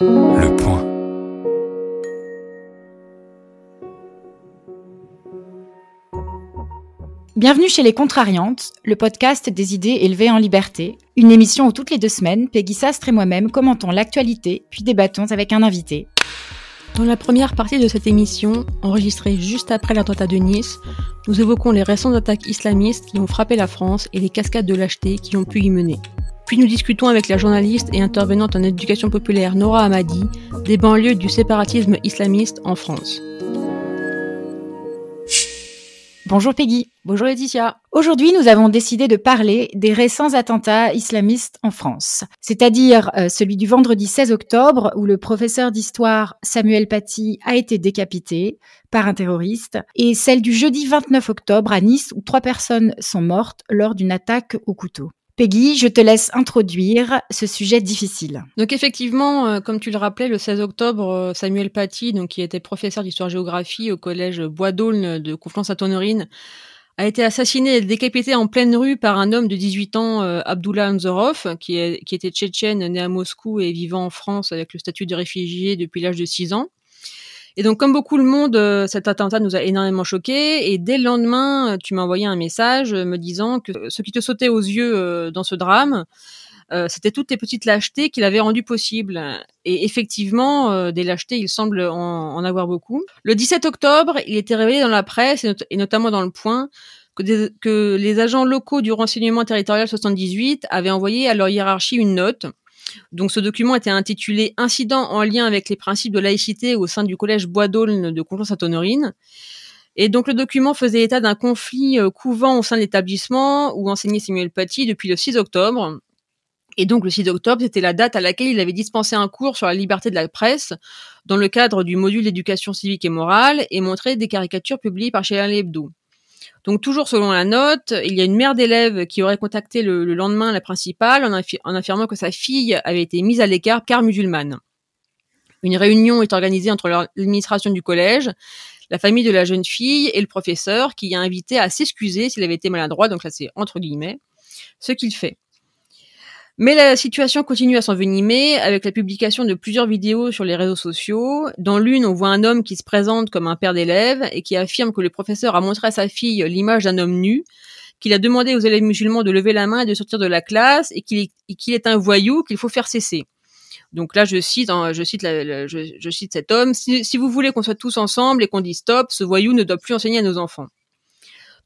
Le point. Bienvenue chez Les Contrariantes, le podcast des idées élevées en liberté. Une émission où toutes les deux semaines, Peggy Sastre et moi-même commentons l'actualité, puis débattons avec un invité. Dans la première partie de cette émission, enregistrée juste après l'attentat de Nice, nous évoquons les récentes attaques islamistes qui ont frappé la France et les cascades de lâcheté qui ont pu y mener. Puis nous discutons avec la journaliste et intervenante en éducation populaire Nora Hamadi des banlieues du séparatisme islamiste en France. Bonjour Peggy. Bonjour Laetitia. Aujourd'hui, nous avons décidé de parler des récents attentats islamistes en France, c'est-à-dire euh, celui du vendredi 16 octobre où le professeur d'histoire Samuel Paty a été décapité par un terroriste, et celle du jeudi 29 octobre à Nice où trois personnes sont mortes lors d'une attaque au couteau. Peggy, je te laisse introduire ce sujet difficile. Donc effectivement, euh, comme tu le rappelais, le 16 octobre, euh, Samuel Paty, donc qui était professeur d'histoire-géographie au collège Bois d'Aulne de Conflans-Sainte-Honorine, a été assassiné et décapité en pleine rue par un homme de 18 ans, euh, Abdullah Anzorov, qui, qui était tchétchène, né à Moscou et vivant en France avec le statut de réfugié depuis l'âge de 6 ans. Et donc, comme beaucoup le monde, euh, cet attentat nous a énormément choqués. Et dès le lendemain, euh, tu m'as envoyé un message euh, me disant que ce qui te sautait aux yeux dans ce drame, c'était toutes les petites lâchetés qu'il avait rendues possibles. Et effectivement, des lâchetés, il semble en, avoir beaucoup. Le 17 octobre, il était révélé dans la presse, et, notamment dans le Point, que, que les agents locaux du renseignement territorial 78 avaient envoyé à leur hiérarchie une note donc ce document était intitulé Incident en lien avec les principes de laïcité au sein du collège Bois d'Aulne de Conflans-Sainte-Honorine. Et donc le document faisait état d'un conflit euh, couvant au sein de l'établissement où enseignait Samuel Paty depuis le 6 octobre. Et donc le 6 octobre, c'était la date à laquelle il avait dispensé un cours sur la liberté de la presse dans le cadre du module d'éducation civique et morale et montré des caricatures publiées par Charlie Hebdo. Donc toujours selon la note, il y a une mère d'élève qui aurait contacté le, lendemain la principale en, affirmant que sa fille avait été mise à l'écart car musulmane. Une réunion est organisée entre l'administration du collège, la famille de la jeune fille et le professeur qui a invité à s'excuser s'il avait été maladroit, donc là c'est entre guillemets, ce qu'il fait. Mais la situation continue à s'envenimer avec la publication de plusieurs vidéos sur les réseaux sociaux. Dans l'une, on voit un homme qui se présente comme un père d'élèves et qui affirme que le professeur a montré à sa fille l'image d'un homme nu, qu'il a demandé aux élèves musulmans de lever la main et de sortir de la classe et qu'il est, un voyou qu'il faut faire cesser. Donc là, je cite, hein, je cite, je, cite cet homme. si vous voulez qu'on soit tous ensemble et qu'on dise stop, ce voyou ne doit plus enseigner à nos enfants.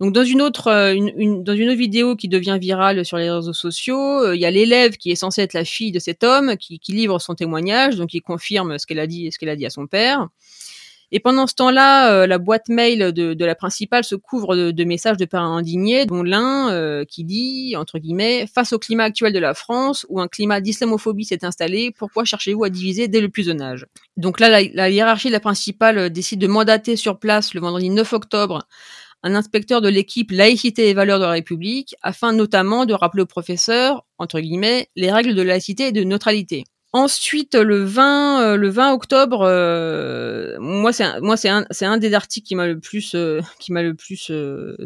Donc dans une autre euh, une, dans une autre vidéo qui devient virale sur les réseaux sociaux, euh, il y a l'élève qui est censé être la fille de cet homme qui, qui livre son témoignage, donc il confirme ce qu'elle a dit ce qu'elle a dit à son père. Et pendant ce temps-là, euh, la boîte mail de, de, la principale se couvre de, de messages de parents indignés, dont l'un qui dit, entre guillemets, face au climat actuel de la France, où un climat d'islamophobie s'est installé, pourquoi cherchez-vous à diviser dès le plus jeune âge? Donc là, la, la hiérarchie de la principale décide de mandater sur place le vendredi 9 octobre un inspecteur de l'équipe laïcité et valeurs de la République, afin notamment de rappeler au professeur, entre guillemets, les règles de laïcité et de neutralité. Ensuite, le 20, euh, le 20 octobre, euh, moi c'est un, un, un des articles qui m'a le plus, euh, qui m'a le plus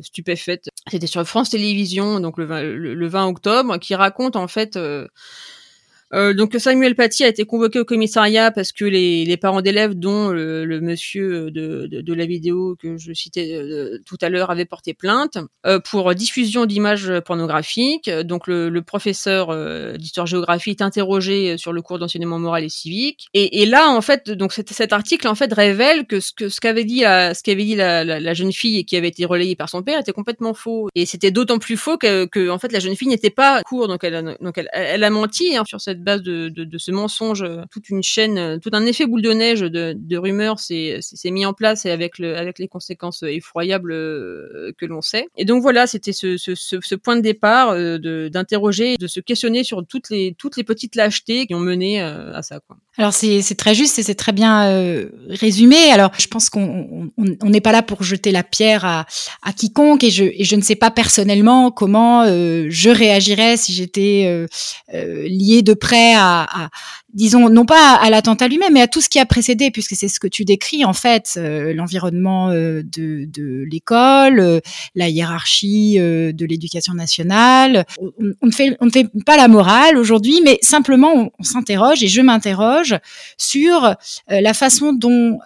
stupéfaite. C'était sur France Télévisions, donc le 20, le 20 octobre, qui raconte en fait euh, donc Samuel Paty a été convoqué au commissariat parce que les, les parents d'élèves, dont le, monsieur de, de, de, la vidéo que je citais euh, tout à l'heure, avaient porté plainte euh, pour diffusion d'images pornographiques. Donc le, le professeur euh, d'histoire-géographie est interrogé sur le cours d'enseignement moral et civique. Et, et là, en fait, donc cet, article en fait révèle que ce que ce qu'avait dit la, ce qu'avait dit la, la, la, jeune fille et qui avait été relayée par son père était complètement faux. Et c'était d'autant plus faux que, que, en fait la jeune fille n'était pas cours, donc elle a, donc elle, elle a menti hein, sur cette base de, de, de, ce mensonge, toute une chaîne, tout un effet boule de neige de, de rumeurs s'est mis en place et avec, le, avec les conséquences effroyables euh, que l'on sait. Et donc voilà, c'était ce, ce, ce, point de départ euh, d'interroger, de, se questionner sur toutes les, toutes les petites lâchetés qui ont mené euh, à ça. Quoi. Alors c'est très juste et c'est très bien euh, résumé. Alors je pense qu'on n'est pas là pour jeter la pierre à, à quiconque et je, je ne sais pas personnellement comment euh, je réagirais si j'étais euh, liée de près à disons, non pas à l'attentat lui-même, mais à tout ce qui a précédé, puisque c'est ce que tu décris, en fait, euh, l'environnement euh, de, de l'école, euh, la hiérarchie de l'éducation nationale. On, ne fait, on ne fait pas la morale aujourd'hui, mais simplement, on, on s'interroge, et je m'interroge sur la façon dont,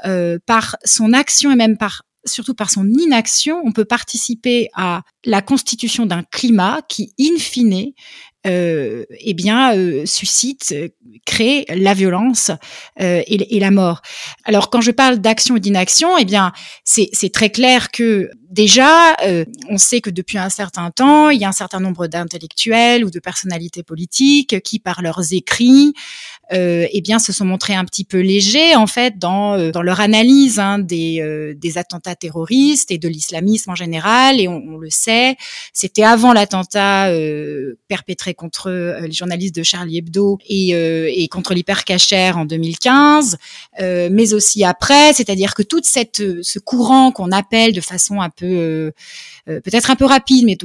par son action et même par surtout par son inaction, on peut participer à la constitution d'un climat qui, in fine, eh bien, euh, suscite, euh, crée la violence euh, et, et, la mort. Alors, quand je parle d'action et d'inaction, eh bien, c'est très clair que déjà, euh, on sait que depuis un certain temps, il y a un certain nombre d'intellectuels ou de personnalités politiques qui, par leurs écrits, euh, eh bien, se sont montrés un petit peu légers en fait dans euh, dans leur analyse hein, des euh, des attentats terroristes et de l'islamisme en général. Et on, on le sait, c'était avant l'attentat euh, perpétré contre les journalistes de Charlie Hebdo et, et contre l'hypercacher en 2015, mais aussi après. C'est-à-dire que toute cette ce courant qu'on appelle de façon un peu peut-être un peu rapide, mais,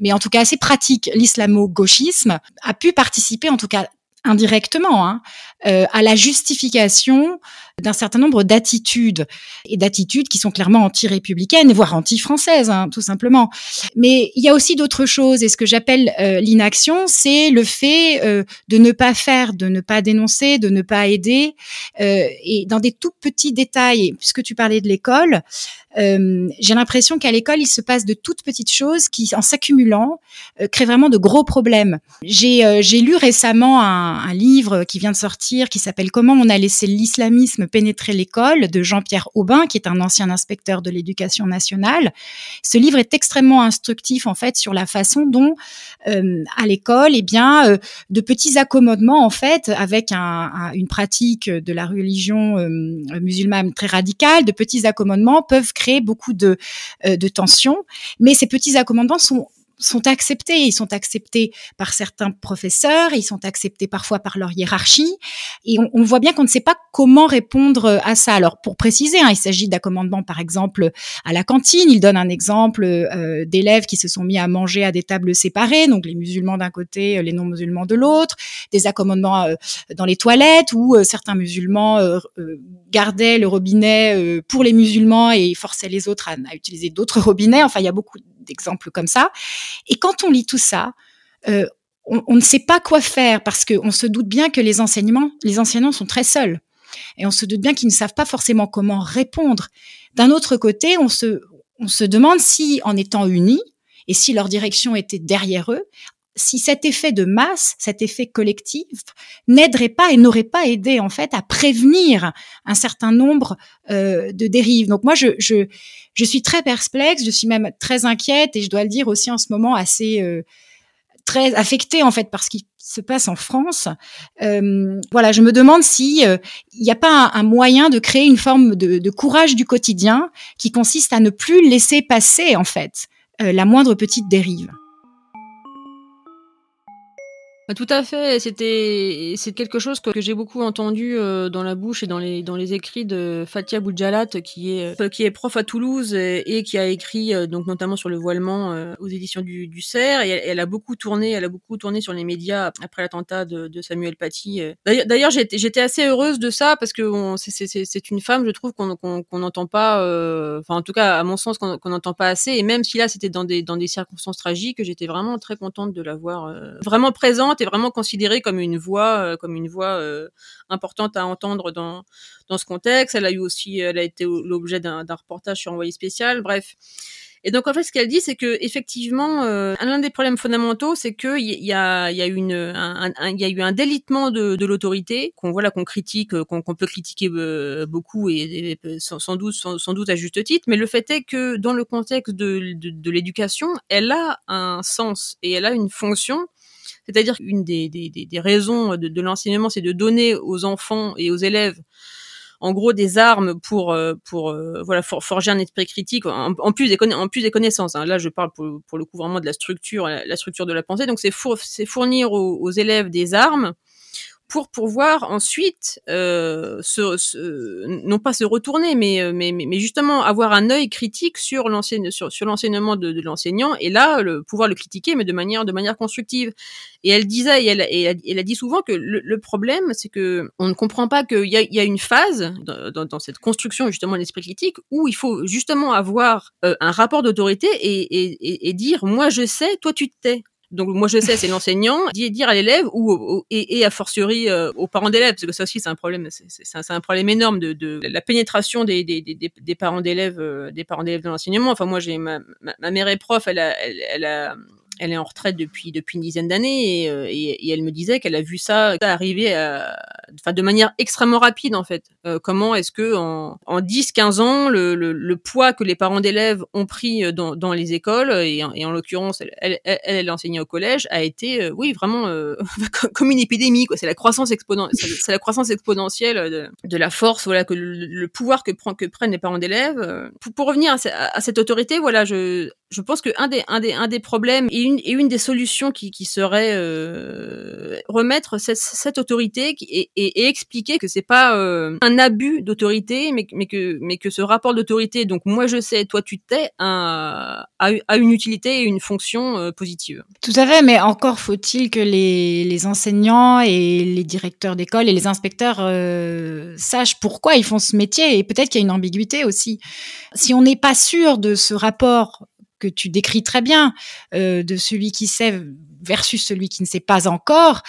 mais en tout cas assez pratique, l'islamo-gauchisme, a pu participer en tout cas indirectement hein, euh, à la justification d'un certain nombre d'attitudes et d'attitudes qui sont clairement anti-républicaines, voire anti-françaises, hein, tout simplement. Mais il y a aussi d'autres choses, et ce que j'appelle euh, l'inaction, c'est le fait euh, de ne pas faire, de ne pas dénoncer, de ne pas aider, euh, et dans des tout petits détails. Puisque tu parlais de l'école, j'ai l'impression qu'à l'école, il se passe de toutes petites choses qui, en s'accumulant, créent vraiment de gros problèmes. J'ai lu récemment un, livre qui vient de sortir qui s'appelle Comment on a laissé l'islamisme pénétrer l'école de Jean-Pierre Aubin, qui est un ancien inspecteur de l'éducation nationale. Ce livre est extrêmement instructif en fait sur la façon dont euh, à l'école, eh bien, euh, de petits accommodements en fait avec un, un, une pratique de la religion euh, musulmane très radicale, de petits accommodements peuvent créer beaucoup de, de tensions. Mais ces petits accommodements sont sont acceptés. Ils sont acceptés par certains professeurs, ils sont acceptés parfois par leur hiérarchie. Et on, voit bien qu'on ne sait pas comment répondre à ça. Alors, pour préciser, hein, il s'agit d'accommodements, par exemple, à la cantine. Il donne un exemple euh, d'élèves qui se sont mis à manger à des tables séparées, donc les musulmans d'un côté, les non-musulmans de l'autre, des accommodements euh, dans les toilettes où euh, certains musulmans euh, euh, gardaient le robinet pour les musulmans et forçaient les autres à, à utiliser d'autres robinets. Enfin, il y a beaucoup d'exemples comme ça. Et quand on lit tout ça, euh, on, ne sait pas quoi faire parce qu'on se doute bien que les enseignements, les enseignants sont très seuls. Et on se doute bien qu'ils ne savent pas forcément comment répondre. D'un autre côté, on se, on se demande si, en étant unis, et si leur direction était derrière eux, si cet effet de masse, cet effet collectif, n'aiderait pas et n'aurait pas aidé en fait à prévenir un certain nombre euh, de dérives. Donc moi, je, je, je suis très perplexe, je suis même très inquiète et je dois le dire aussi en ce moment assez euh, très affectée en fait par ce qui se passe en France. Euh, voilà, je me demande si il n'y a pas un, moyen de créer une forme de, de, courage du quotidien qui consiste à ne plus laisser passer en fait la moindre petite dérive. Bah, tout à fait. C'était c'est quelque chose que, j'ai beaucoup entendu euh, dans la bouche et dans les dans les écrits de Fatia Boudjalat, qui est euh, qui est prof à Toulouse et, et qui a écrit euh, donc notamment sur le voilement euh, aux éditions du, du CERF. Et elle, elle, a beaucoup tourné, elle a beaucoup tourné sur les médias après l'attentat de, de, Samuel Paty. D'ailleurs, j'étais j'étais assez heureuse de ça parce que c'est une femme, je trouve qu'on qu'on n'entend pas, enfin en tout cas à mon sens qu'on n'entend pas assez. Et même si là c'était dans des dans des circonstances tragiques, j'étais vraiment très contente de la voir vraiment présente est vraiment considérée comme une voix, euh, comme une voix euh, importante à entendre dans dans ce contexte. Elle a eu aussi, elle a été l'objet d'un reportage sur Envoyé spécial. Bref. Et donc en fait, ce qu'elle dit, c'est que effectivement, euh, l'un des problèmes fondamentaux, c'est qu'il y, y, a, y a un, y a eu un délitement de, de l'autorité qu'on voilà qu'on critique, qu'on peut critiquer euh, beaucoup et, sans, doute sans, doute à juste titre. Mais le fait est que dans le contexte de, de l'éducation, elle a un sens et elle a une fonction c'est-à-dire qu'une des, raisons de, l'enseignement, c'est de donner aux enfants et aux élèves en gros des armes pour euh, pour euh, forger un esprit critique en, plus des connaissances hein. là je parle pour, le coup vraiment de la structure la, structure de la pensée donc c'est four, c'est fournir aux, élèves des armes pour pouvoir ensuite euh, se, non pas se retourner, mais, mais, mais justement avoir un œil critique sur l'enseignement de, l'enseignant et là le, pouvoir le critiquer, mais de manière de manière constructive. Et elle disait, et elle, a dit souvent que le, problème, c'est que on ne comprend pas qu'il y a, y a une phase dans, cette construction justement de l'esprit critique où il faut justement avoir euh, un rapport d'autorité et, et, et, dire moi je sais, toi tu te tais. Donc moi je sais, c'est l'enseignant, dire à l'élève ou, et, et, a fortiori euh, aux parents d'élèves, parce que ça aussi c'est un problème, c'est un, problème énorme de, de la pénétration des, des, des, parents d'élèves, euh, des parents d'élèves de l'enseignement. Enfin moi j'ai ma, ma, mère est prof, elle a, elle, elle a elle est en retraite depuis depuis une dizaine d'années et, euh, et, et, elle me disait qu'elle a vu ça arriver à, enfin de manière extrêmement rapide en fait. Euh, comment est-ce que en, en 10-15 ans le, le, le, poids que les parents d'élèves ont pris euh, dans, dans les écoles et, et en l'occurrence elle, elle, elle, enseignait au collège a été oui vraiment comme une épidémie quoi. C'est la croissance exponentielle, de, la force voilà que le, pouvoir que prend que prennent les parents d'élèves. Pour, pour revenir à, à, cette autorité voilà je je pense que un des un des un des problèmes et une des solutions qui serait euh, remettre cette, autorité et, expliquer que c'est pas euh, un abus d'autorité mais que ce rapport d'autorité donc moi je sais toi tu t'es a, a une utilité et une fonction euh, positive. Tout à fait mais encore faut-il que les enseignants et les directeurs d'école et les inspecteurs sachent pourquoi ils font ce métier et peut-être qu'il y a une ambiguïté aussi. Si on n'est pas sûr de ce rapport que tu décris très bien, euh, de celui qui sait versus celui qui ne sait pas encore,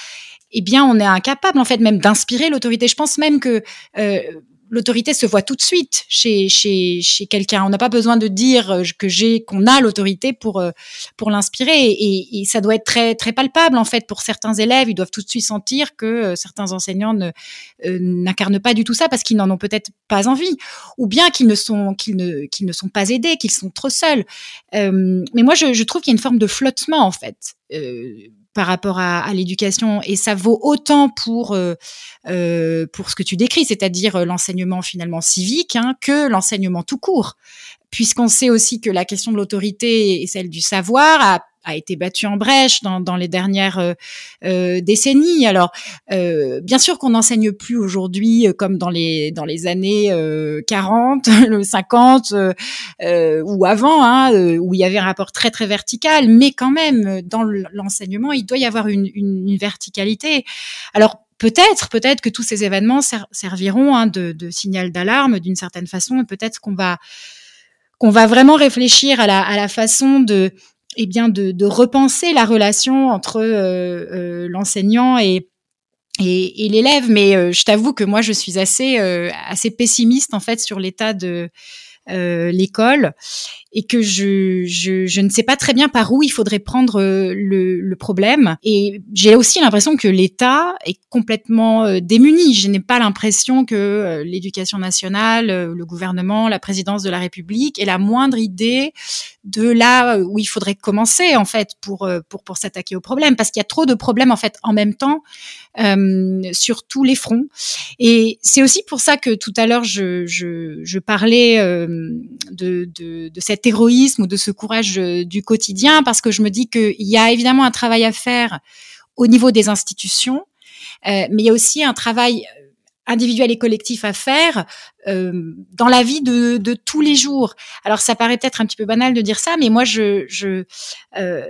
eh bien, on est incapable en fait même d'inspirer l'autorité. Je pense même que euh, l'autorité se voit tout de suite chez chez chez quelqu'un. On n'a pas besoin de dire euh, que j'ai qu'on a l'autorité pour euh, pour l'inspirer et, ça doit être très très palpable en fait pour certains élèves. Ils doivent tout de suite sentir que euh, certains enseignants ne n'incarnent pas du tout ça parce qu'ils n'en ont peut-être pas envie ou bien qu'ils ne sont qu'ils ne qu'ils ne sont pas aidés, qu'ils sont trop seuls. mais moi je, je trouve qu'il y a une forme de flottement en fait. Par rapport à, à l'éducation et ça vaut autant pour euh, euh, pour ce que tu décris, c'est-à-dire euh, l'enseignement finalement civique, hein, que l'enseignement tout court, puisqu'on sait aussi que la question de l'autorité et celle du savoir a a été battu en brèche dans, dans les dernières euh, euh décennies. Alors, euh, bien sûr qu'on n'enseigne plus aujourd'hui euh, comme dans les dans les années 40, le 50 ou avant, hein, où il y avait un rapport très très vertical, mais quand même dans l'enseignement, il doit y avoir une, une, une verticalité. Alors peut-être, peut-être que tous ces événements serviront hein, de, de, signal d'alarme d'une certaine façon. Peut-être qu'on va qu'on va vraiment réfléchir à la, à la façon de eh bien de, repenser la relation entre euh, euh, l'enseignant et, et, et l'élève. Mais euh, je t'avoue que moi, je suis assez, assez pessimiste en fait sur l'état de l'école et que je, je, ne sais pas très bien par où il faudrait prendre le, le problème. Et j'ai aussi l'impression que l'État est complètement démuni. Je n'ai pas l'impression que l'éducation nationale, le gouvernement, la présidence de la République ait la moindre idée de là où il faudrait commencer en fait pour euh, pour pour s'attaquer au problème parce qu'il y a trop de problèmes en fait en même temps euh, sur tous les fronts. Et c'est aussi pour ça que tout à l'heure je, je, je parlais euh, de, de, de cet héroïsme ou de ce courage euh, du quotidien parce que je me dis qu'il y a évidemment un travail à faire au niveau des institutions mais il y a aussi un travail individuel et collectif à faire euh, dans la vie de, de, tous les jours. Alors ça paraît peut-être un petit peu banal de dire ça, mais moi je je euh,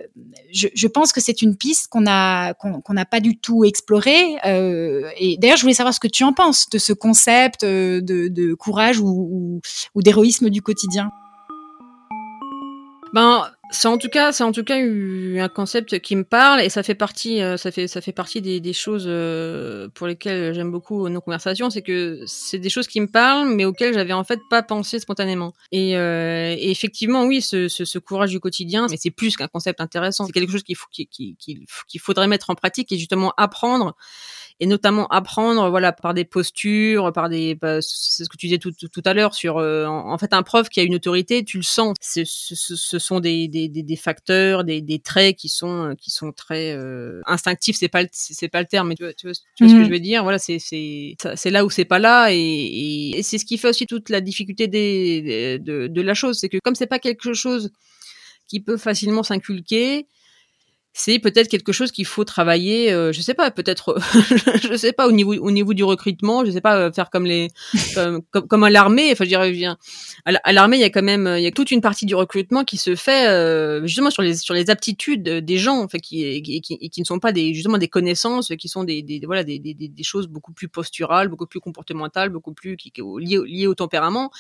je, je, pense que c'est une piste qu'on a qu'on n'a pas du tout explorée. Euh, et d'ailleurs je voulais savoir ce que tu en penses de ce concept euh, de, de courage ou, ou, ou d'héroïsme du quotidien. Ben c'est en tout cas, c'est en tout cas un concept qui me parle et ça fait partie, euh, ça fait, ça fait partie des, des choses euh, pour lesquelles j'aime beaucoup nos conversations, c'est que c'est des choses qui me parlent, mais auxquelles j'avais en fait pas pensé spontanément. Et, euh, effectivement, oui, ce, ce, ce, courage du quotidien, mais c'est plus qu'un concept intéressant, c'est quelque chose qu'il faut, qu'il, qu'il faudrait mettre en pratique et justement apprendre et notamment apprendre voilà par des postures par des bah, c'est ce que tu disais tout, tout, à l'heure sur en, fait un prof qui a une autorité tu le sens ce, ce, ce sont des, des des, des, facteurs, des, des, traits qui sont qui sont très euh, instinctifs. C'est pas c'est pas le terme, mais tu vois, tu vois, ce que mhm. je veux dire? Voilà, c'est c'est c'est là où c'est pas là, et, et, c'est ce qui fait aussi toute la difficulté des, de, de la chose, c'est que comme c'est pas quelque chose qui peut facilement s'inculquer, c'est peut-être quelque chose qu'il faut travailler. Euh, je sais pas, peut-être, je sais pas au niveau au niveau du recrutement, je sais pas euh, faire comme les comme, comme, à l'armée. Enfin, je dirais, à l'armée, il y a quand même il y a toute une partie du recrutement qui se fait euh, justement sur les sur les aptitudes des gens, enfin qui, qui, qui, qui ne sont pas des justement des connaissances, qui sont des, des voilà des, des, des choses beaucoup plus posturales, beaucoup plus comportementales, beaucoup plus qui, liées, liées au tempérament.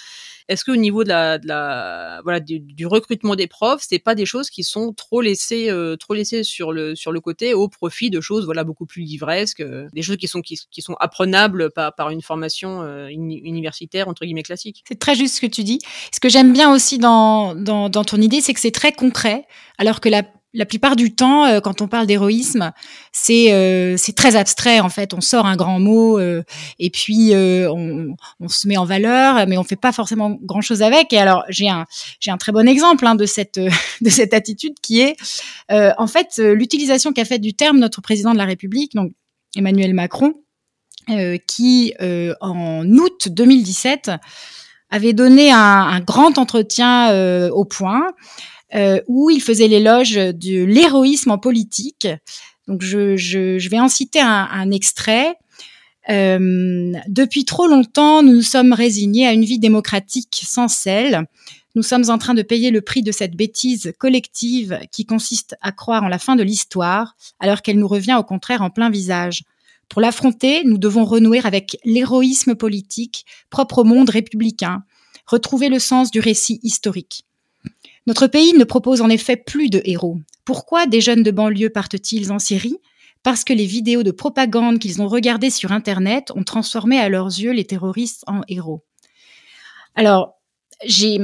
Est-ce que au niveau de la, de la voilà du, du recrutement des profs, c'est pas des choses qui sont trop laissées trop laissées sur le sur le côté au profit de choses voilà beaucoup plus livresques, euh, des choses qui sont qui, sont apprenables par par une formation euh, universitaire entre guillemets classique. C'est très juste ce que tu dis. Ce que j'aime bien aussi dans dans, dans ton idée, c'est que c'est très concret, alors que la la plupart du temps, euh, quand on parle d'héroïsme, c'est euh, c'est très abstrait en fait. On sort un grand mot euh, et puis on, on, se met en valeur, mais on fait pas forcément grand chose avec. Et alors j'ai un j'ai un très bon exemple hein, de cette de cette attitude qui est en fait l'utilisation qu'a faite du terme notre président de la République, donc Emmanuel Macron, qui en août 2017 avait donné un, un grand entretien au Point euh, où il faisait l'éloge de l'héroïsme en politique. Donc je, je, je vais en citer un, un extrait. Euh, depuis trop longtemps, nous nous sommes résignés à une vie démocratique sans sel. Nous sommes en train de payer le prix de cette bêtise collective qui consiste à croire en la fin de l'histoire, alors qu'elle nous revient au contraire en plein visage. Pour l'affronter, nous devons renouer avec l'héroïsme politique propre au monde républicain, retrouver le sens du récit historique. Notre pays ne propose en effet plus de héros. Pourquoi des jeunes de banlieue partent-ils en Syrie? Parce que les vidéos de propagande qu'ils ont regardées sur Internet ont transformé à leurs yeux les terroristes en héros. Alors, j'ai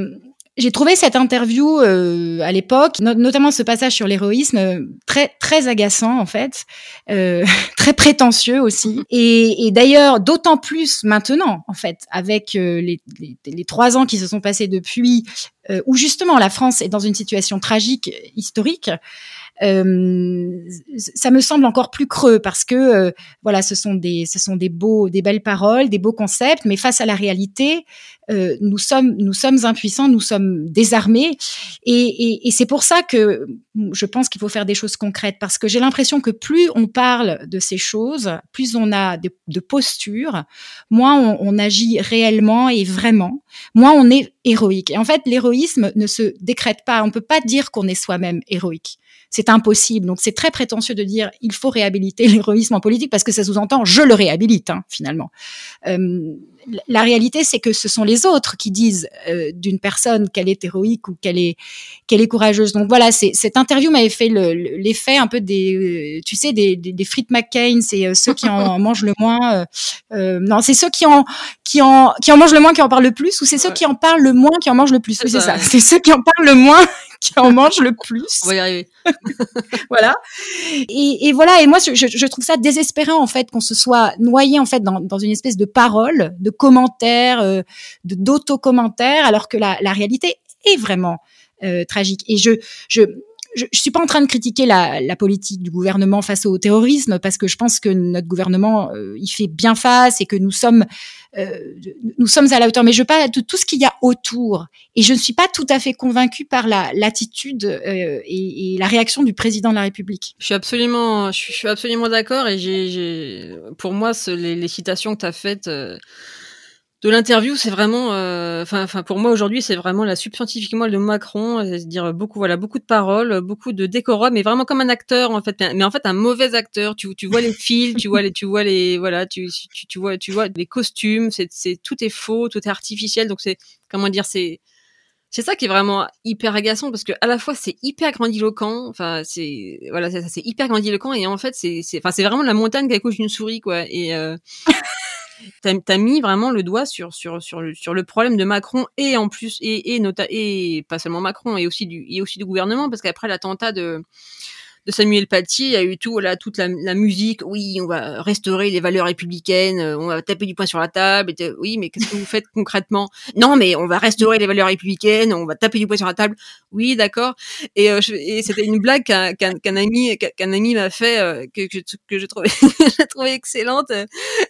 j'ai trouvé cette interview euh, à l'époque, notamment ce passage sur l'héroïsme, euh, très très agaçant en fait, euh, très prétentieux aussi. Et, et d'ailleurs, d'autant plus maintenant en fait, avec euh, les, les, les, trois ans qui se sont passés depuis, euh, où justement la France est dans une situation tragique historique. Euh, ça me semble encore plus creux parce que euh, voilà, ce sont des ce sont des beaux des belles paroles, des beaux concepts, mais face à la réalité, euh, nous sommes nous sommes impuissants, nous sommes désarmés, et, et, et c'est pour ça que je pense qu'il faut faire des choses concrètes parce que j'ai l'impression que plus on parle de ces choses, plus on a de, de postures, moins on, on agit réellement et vraiment, moins on est héroïque. Et en fait, l'héroïsme ne se décrète pas. On peut pas dire qu'on est soi-même héroïque c'est impossible. Donc c'est très prétentieux de dire il faut réhabiliter l'héroïsme en politique parce que ça sous-entend je le réhabilite hein, finalement. Euh, la réalité c'est que ce sont les autres qui disent euh, d'une personne qu'elle est héroïque ou qu'elle est qu'elle est courageuse. Donc voilà, cette interview m'avait fait l'effet un peu des tu sais des, des, des frites McCain, c'est euh, ceux qui en mangent le moins. non, c'est ceux qui en qui en qui en mangent le moins qui en parlent le plus ou c'est ceux qui en parlent le moins qui en mangent le plus? c'est ça. C'est ceux qui en parlent le moins qui en mange le plus. On va y arriver. voilà. Et, et, voilà. Et moi, je, je, trouve ça désespérant en fait qu'on se soit noyé en fait dans, dans une espèce de parole, de commentaires, euh, de d'auto-commentaires, alors que la, la réalité est vraiment euh, tragique. Et je, je je, je suis pas en train de critiquer la, politique du gouvernement face au terrorisme parce que je pense que notre gouvernement euh, il fait bien face et que nous sommes euh, nous sommes à la hauteur. Mais je parle de tout ce qu'il y a autour et je ne suis pas tout à fait convaincue par la l'attitude euh, et, la réaction du président de la République. Je suis absolument je suis, absolument d'accord et j'ai pour moi les, les, citations que tu as faites euh, de l'interview, c'est vraiment, euh, enfin, enfin pour moi aujourd'hui, c'est vraiment la substantifique moelle de Macron, c'est-à-dire beaucoup, voilà, beaucoup de paroles, beaucoup de décorum, mais vraiment comme un acteur en fait, mais en fait un mauvais acteur. Tu, tu vois les fils, tu vois les, tu vois les, voilà, tu, tu, tu vois, tu vois les costumes, c'est, c'est tout est faux, tout est artificiel, donc c'est, comment dire, c'est, c'est ça qui est vraiment hyper agaçant parce que à la fois c'est hyper grandiloquent, enfin c'est voilà c'est, c'est hyper grandiloquent et en fait c'est c'est enfin c'est vraiment la montagne qui accouche d'une souris quoi et euh, t'as as mis vraiment le doigt sur sur sur le, sur le problème de Macron et en plus et et, nota, et pas seulement Macron et aussi du et aussi du gouvernement parce qu'après l'attentat de de Samuel Paty, il y a eu tout, là, toute la, la, musique. Oui, on va restaurer les valeurs républicaines, euh, on va taper du poing sur la table. Oui, mais qu'est-ce que vous faites concrètement? Non, mais on va restaurer les valeurs républicaines, on va taper du poing sur la table. Oui, d'accord. Et, euh, et c'était une blague qu'un qu'un ami qu'un ami m'a fait euh, que, que, que je trouvais j'ai trouvé excellente.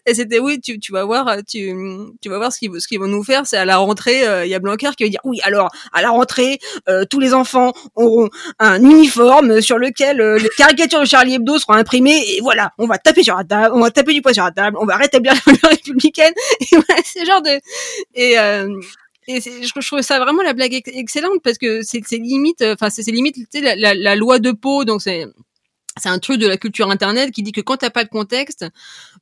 Et c'était oui, tu, tu vas voir, tu tu vas voir ce qu'ils ce vont nous faire. C'est à la rentrée, il y a Blanquer qui va dire oui. Alors à la rentrée, tous les enfants auront un uniforme sur lequel le, les caricatures de Charlie Hebdo seront imprimées et voilà, on va taper sur la table, on va taper du poing sur la table, on va rétablir la valeur républicaine. Et voilà, c'est genre de et euh, je trouve ça vraiment la blague excellente parce que c'est limite, enfin c'est limite la, la, la, loi de peau, donc c'est c'est un truc de la culture internet qui dit que quand t'as pas de contexte,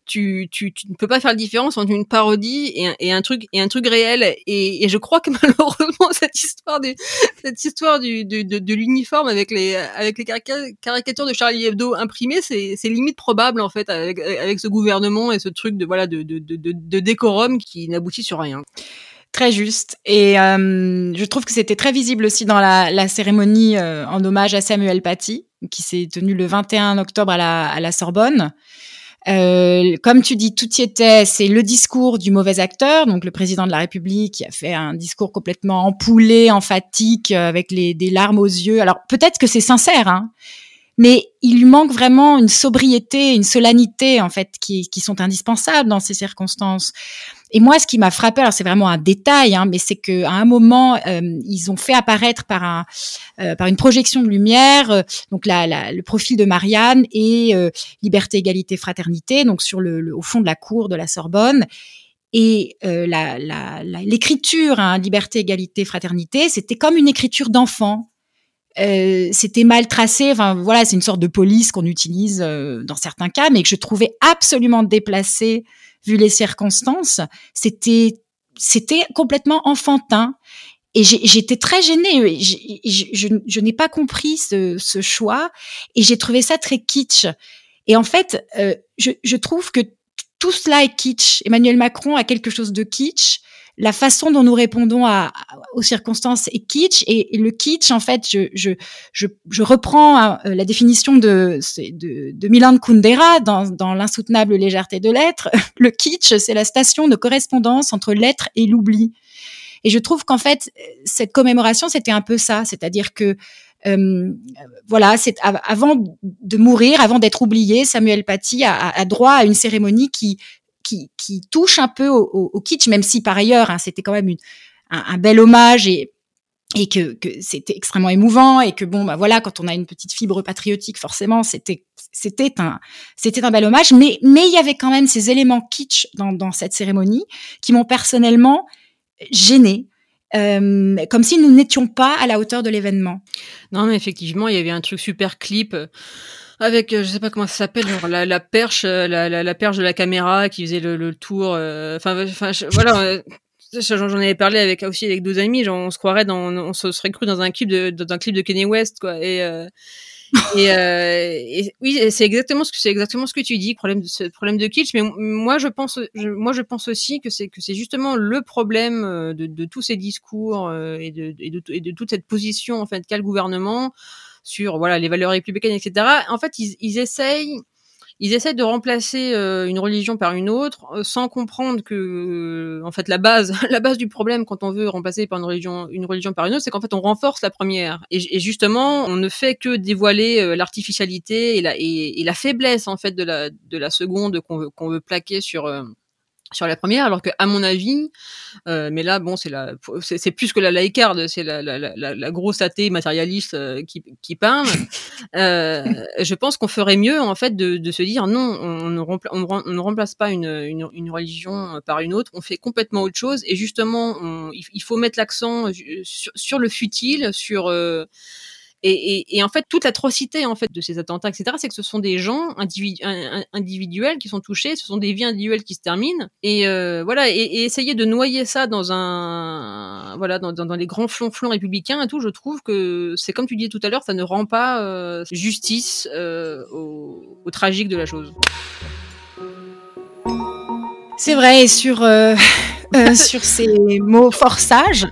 tu, tu, tu, ne peux pas faire la différence entre une parodie et un, truc et un truc réel. Et, je crois que malheureusement cette histoire du cette histoire de, l'uniforme avec les avec les caricatures de Charlie Hebdo imprimées, c'est, limite probable en fait avec, avec ce gouvernement et ce truc de voilà de, de, de, décorum qui n'aboutit sur rien. Très juste. Et euh, je trouve que c'était très visible aussi dans la, la cérémonie euh, en hommage à Samuel Paty, qui s'est tenue le 21 octobre à la, à la Sorbonne. Euh, comme tu dis, tout y était. C'est le discours du mauvais acteur, donc le président de la République, qui a fait un discours complètement empoulé, emphatique, euh, avec des larmes aux yeux. Alors peut-être que c'est sincère, hein, mais il lui manque vraiment une sobriété, une solennité en fait, qui sont indispensables dans ces circonstances. Et moi, ce qui m'a frappé, alors c'est vraiment un détail, hein, mais c'est qu'à un moment, euh, ils ont fait apparaître par un euh, par une projection de lumière, euh, donc la, la, le profil de Marianne et liberté, égalité, fraternité, donc sur le, au fond de la cour de la Sorbonne. Et l'écriture, hein, liberté, égalité, fraternité, c'était comme une écriture d'enfant. Euh, c'était mal tracé. Enfin voilà, c'est une sorte de police qu'on utilise dans certains cas, mais que je trouvais absolument déplacée vu les circonstances, c'était c'était complètement enfantin. Et j'étais très gênée. Je, je, je n'ai pas compris ce, ce choix et j'ai trouvé ça très kitsch. Et en fait, euh, je, je trouve que tout cela est kitsch. Emmanuel Macron a quelque chose de kitsch la façon dont nous répondons à, aux circonstances est kitsch. Et, le kitsch en fait je je je, je reprends hein, euh, la définition de de, de Milan Kundera dans, dans l'insoutenable légèreté de l'être. Le kitsch c'est la station de correspondance entre l'être et l'oubli. Et je trouve qu'en fait cette commémoration c'était un peu ça. C'est-à-dire que euh, voilà, c'est avant de mourir, avant d'être oublié, Samuel Paty a, a, droit à une cérémonie qui qui, touche un peu au, kitsch, même si par ailleurs hein, c'était quand même un, bel hommage et que, c'était extrêmement émouvant et que bon bah voilà quand on a une petite fibre patriotique forcément c'était un c'était un bel hommage mais il y avait quand même ces éléments kitsch dans, cette cérémonie qui m'ont personnellement gêné euh, comme si nous n'étions pas à la hauteur de l'événement. Non, mais effectivement, il y avait un truc super clip avec euh, je sais pas comment ça s'appelle genre la, la perche euh, la, la, la, perche de la caméra qui faisait le, le tour euh, enfin enfin voilà j'en avais parlé avec aussi avec deux amis genre on se croirait dans on se serait cru dans un clip de dans un clip de Kanye West quoi et et, et, oui c'est exactement ce que c'est exactement ce que tu dis problème de ce problème de kitsch mais moi je pense moi je pense aussi que c'est que c'est justement le problème de, de tous ces discours et de, et de, et de toute cette position en fait qu'a le gouvernement sur voilà les valeurs républicaines, etc. En fait, ils, ils essayent ils essayent de remplacer euh, une religion par une autre euh, sans comprendre que euh, en fait la base la base du problème quand on veut remplacer par une religion une religion par une autre c'est qu'en fait on renforce la première et, justement on ne fait que dévoiler l'artificialité et la et, et, la faiblesse en fait de la de la seconde qu'on veut qu'on veut plaquer sur sur la première, alors que à mon avis, euh, mais là bon c'est la c'est plus que la laïcarde, c'est la, la, la, la, grosse athée matérialiste euh, qui, qui parle. Euh, je pense qu'on ferait mieux en fait de, de se dire non, on ne, on, ne remplace pas une, une, une, religion par une autre, on fait complètement autre chose et justement on, il faut mettre l'accent sur, sur, le futile, sur et, en fait, toute l'atrocité en fait de ces attentats, etc., c'est que ce sont des gens individu individuels qui sont touchés, ce sont des vies individuelles qui se terminent, et euh, voilà, et, essayer de noyer ça dans un, voilà, dans, les grands flonflons républicains et tout, je trouve que c'est comme tu disais tout à l'heure, ça ne rend pas euh, justice euh, au, tragique de la chose. C'est vrai, et sur, euh, sur ces mots fort sages,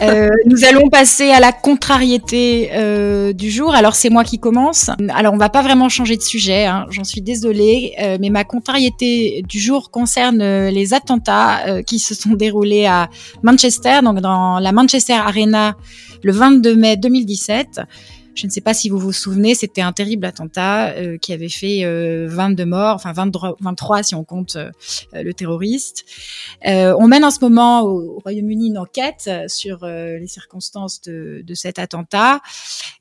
euh, nous allons passer à la contrariété euh, du jour. Alors c'est moi qui commence. Alors on va pas vraiment changer de sujet, hein, j'en suis désolée, euh, mais ma contrariété du jour concerne euh, les attentats qui se sont déroulés à Manchester, donc dans la Manchester Arena le 22 mai 2017. Je ne sais pas si vous vous souvenez, c'était un terrible attentat qui avait fait 22 morts, enfin 23, 23 si on compte le terroriste. on mène en ce moment au, Royaume-Uni une enquête sur les circonstances de, de, cet attentat.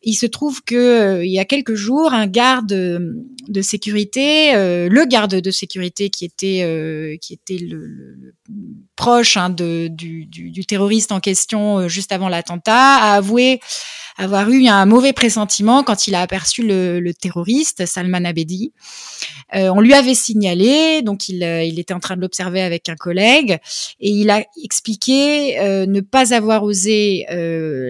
Il se trouve que il y a quelques jours, un garde de sécurité, le garde de sécurité qui était qui était le, le proche hein, de, du, du, du, terroriste en question euh, juste avant l'attentat, a avoué avoir eu un mauvais pressentiment quand il a aperçu le, le terroriste Salman Abedi. Euh, on lui avait signalé, donc il, euh, il était en train de l'observer avec un collègue, et il a expliqué euh, ne pas avoir osé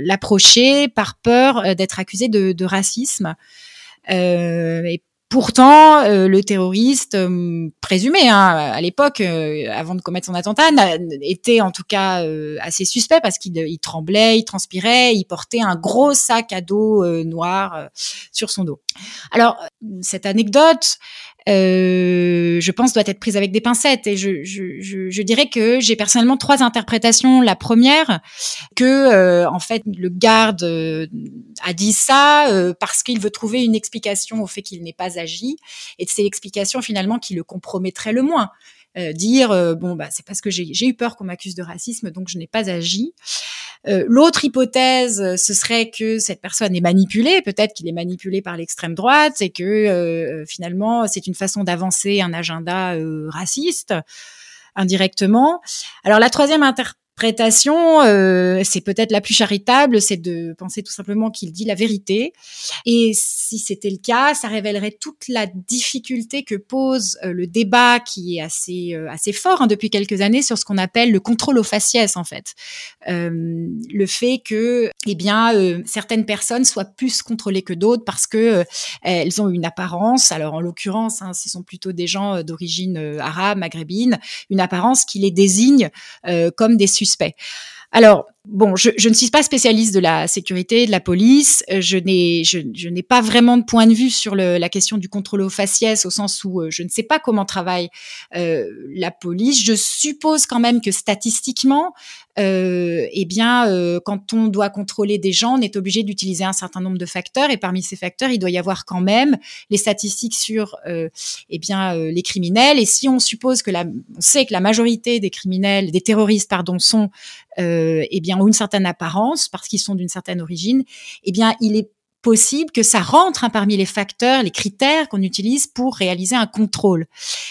l'approcher par peur d'être accusé de, de racisme. et Pourtant, euh, le terroriste euh, présumé hein, à l'époque, euh, avant de commettre son attentat, était en tout cas assez suspect parce qu'il tremblait, il transpirait, il portait un gros sac à dos noir sur son dos. Alors, cette anecdote, euh, je pense, doit être prise avec des pincettes. Et je, je, je, je dirais que j'ai personnellement trois interprétations. La première, que euh, en fait le garde euh, a dit ça parce qu'il veut trouver une explication au fait qu'il n'ait pas agi, et c'est l'explication finalement qui le compromettrait le moins. Euh, dire euh, bon bah c'est parce que j'ai eu peur qu'on m'accuse de racisme donc je n'ai pas agi. Euh, l'autre hypothèse ce serait que cette personne est manipulée, peut-être qu'il est manipulé par l'extrême droite et que finalement c'est une façon d'avancer un agenda raciste indirectement. Alors la troisième inter interprétation, euh, c'est peut-être la plus charitable, c'est de penser tout simplement qu'il dit la vérité. Et si c'était le cas, ça révélerait toute la difficulté que pose euh, le débat qui est assez euh, assez fort hein, depuis quelques années sur ce qu'on appelle le contrôle aux faciès en fait. le fait que eh bien certaines personnes soient plus contrôlées que d'autres parce que elles ont une apparence. Alors en l'occurrence, hein, ce sont plutôt des gens d'origine arabe, maghrébine, une apparence qui les désigne comme des suspect. Alors, bon, je, ne suis pas spécialiste de la sécurité, de la police. Euh, je n'ai, je, n'ai pas vraiment de point de vue sur la question du contrôle aux faciès, au sens où euh, je ne sais pas comment travaille euh, la police. Je suppose quand même que statistiquement, eh bien, quand on doit contrôler des gens, on est obligé d'utiliser un certain nombre de facteurs, et parmi ces facteurs, il doit y avoir quand même les statistiques sur, eh bien, les criminels. Et si on suppose que la, on sait que la majorité des criminels, des terroristes, pardon, sont euh, eh bien, ont une certaine apparence parce qu'ils sont d'une certaine origine, eh bien, il est possible que ça rentre hein, parmi les facteurs, les critères qu'on utilise pour réaliser un contrôle.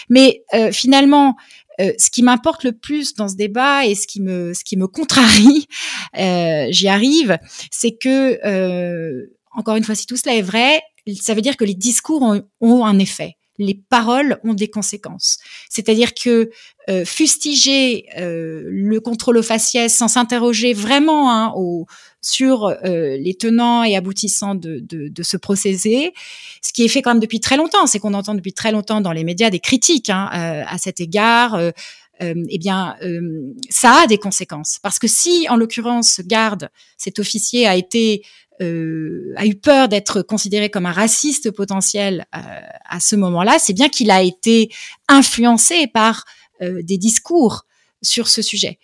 Mais euh, finalement, euh, ce qui m'importe le plus dans ce débat et ce qui me, ce qui me contrarie, euh, j'y arrive, c'est que, euh, encore une fois, si tout cela est vrai, ça veut dire que les discours ont, ont un effet les paroles ont des conséquences. C'est-à-dire que euh, fustiger euh, le contrôle au faciès sans s'interroger vraiment hein, au, sur euh, les tenants et aboutissants de, de, de, ce procédé, ce qui est fait quand même depuis très longtemps, c'est qu'on entend depuis très longtemps dans les médias des critiques hein, à cet égard. eh bien, ça a des conséquences. Parce que si, en l'occurrence, garde, cet officier a été euh, a eu peur d'être considéré comme un raciste potentiel euh, à ce moment-là, c'est bien qu'il a été influencé par euh, des discours sur ce sujet.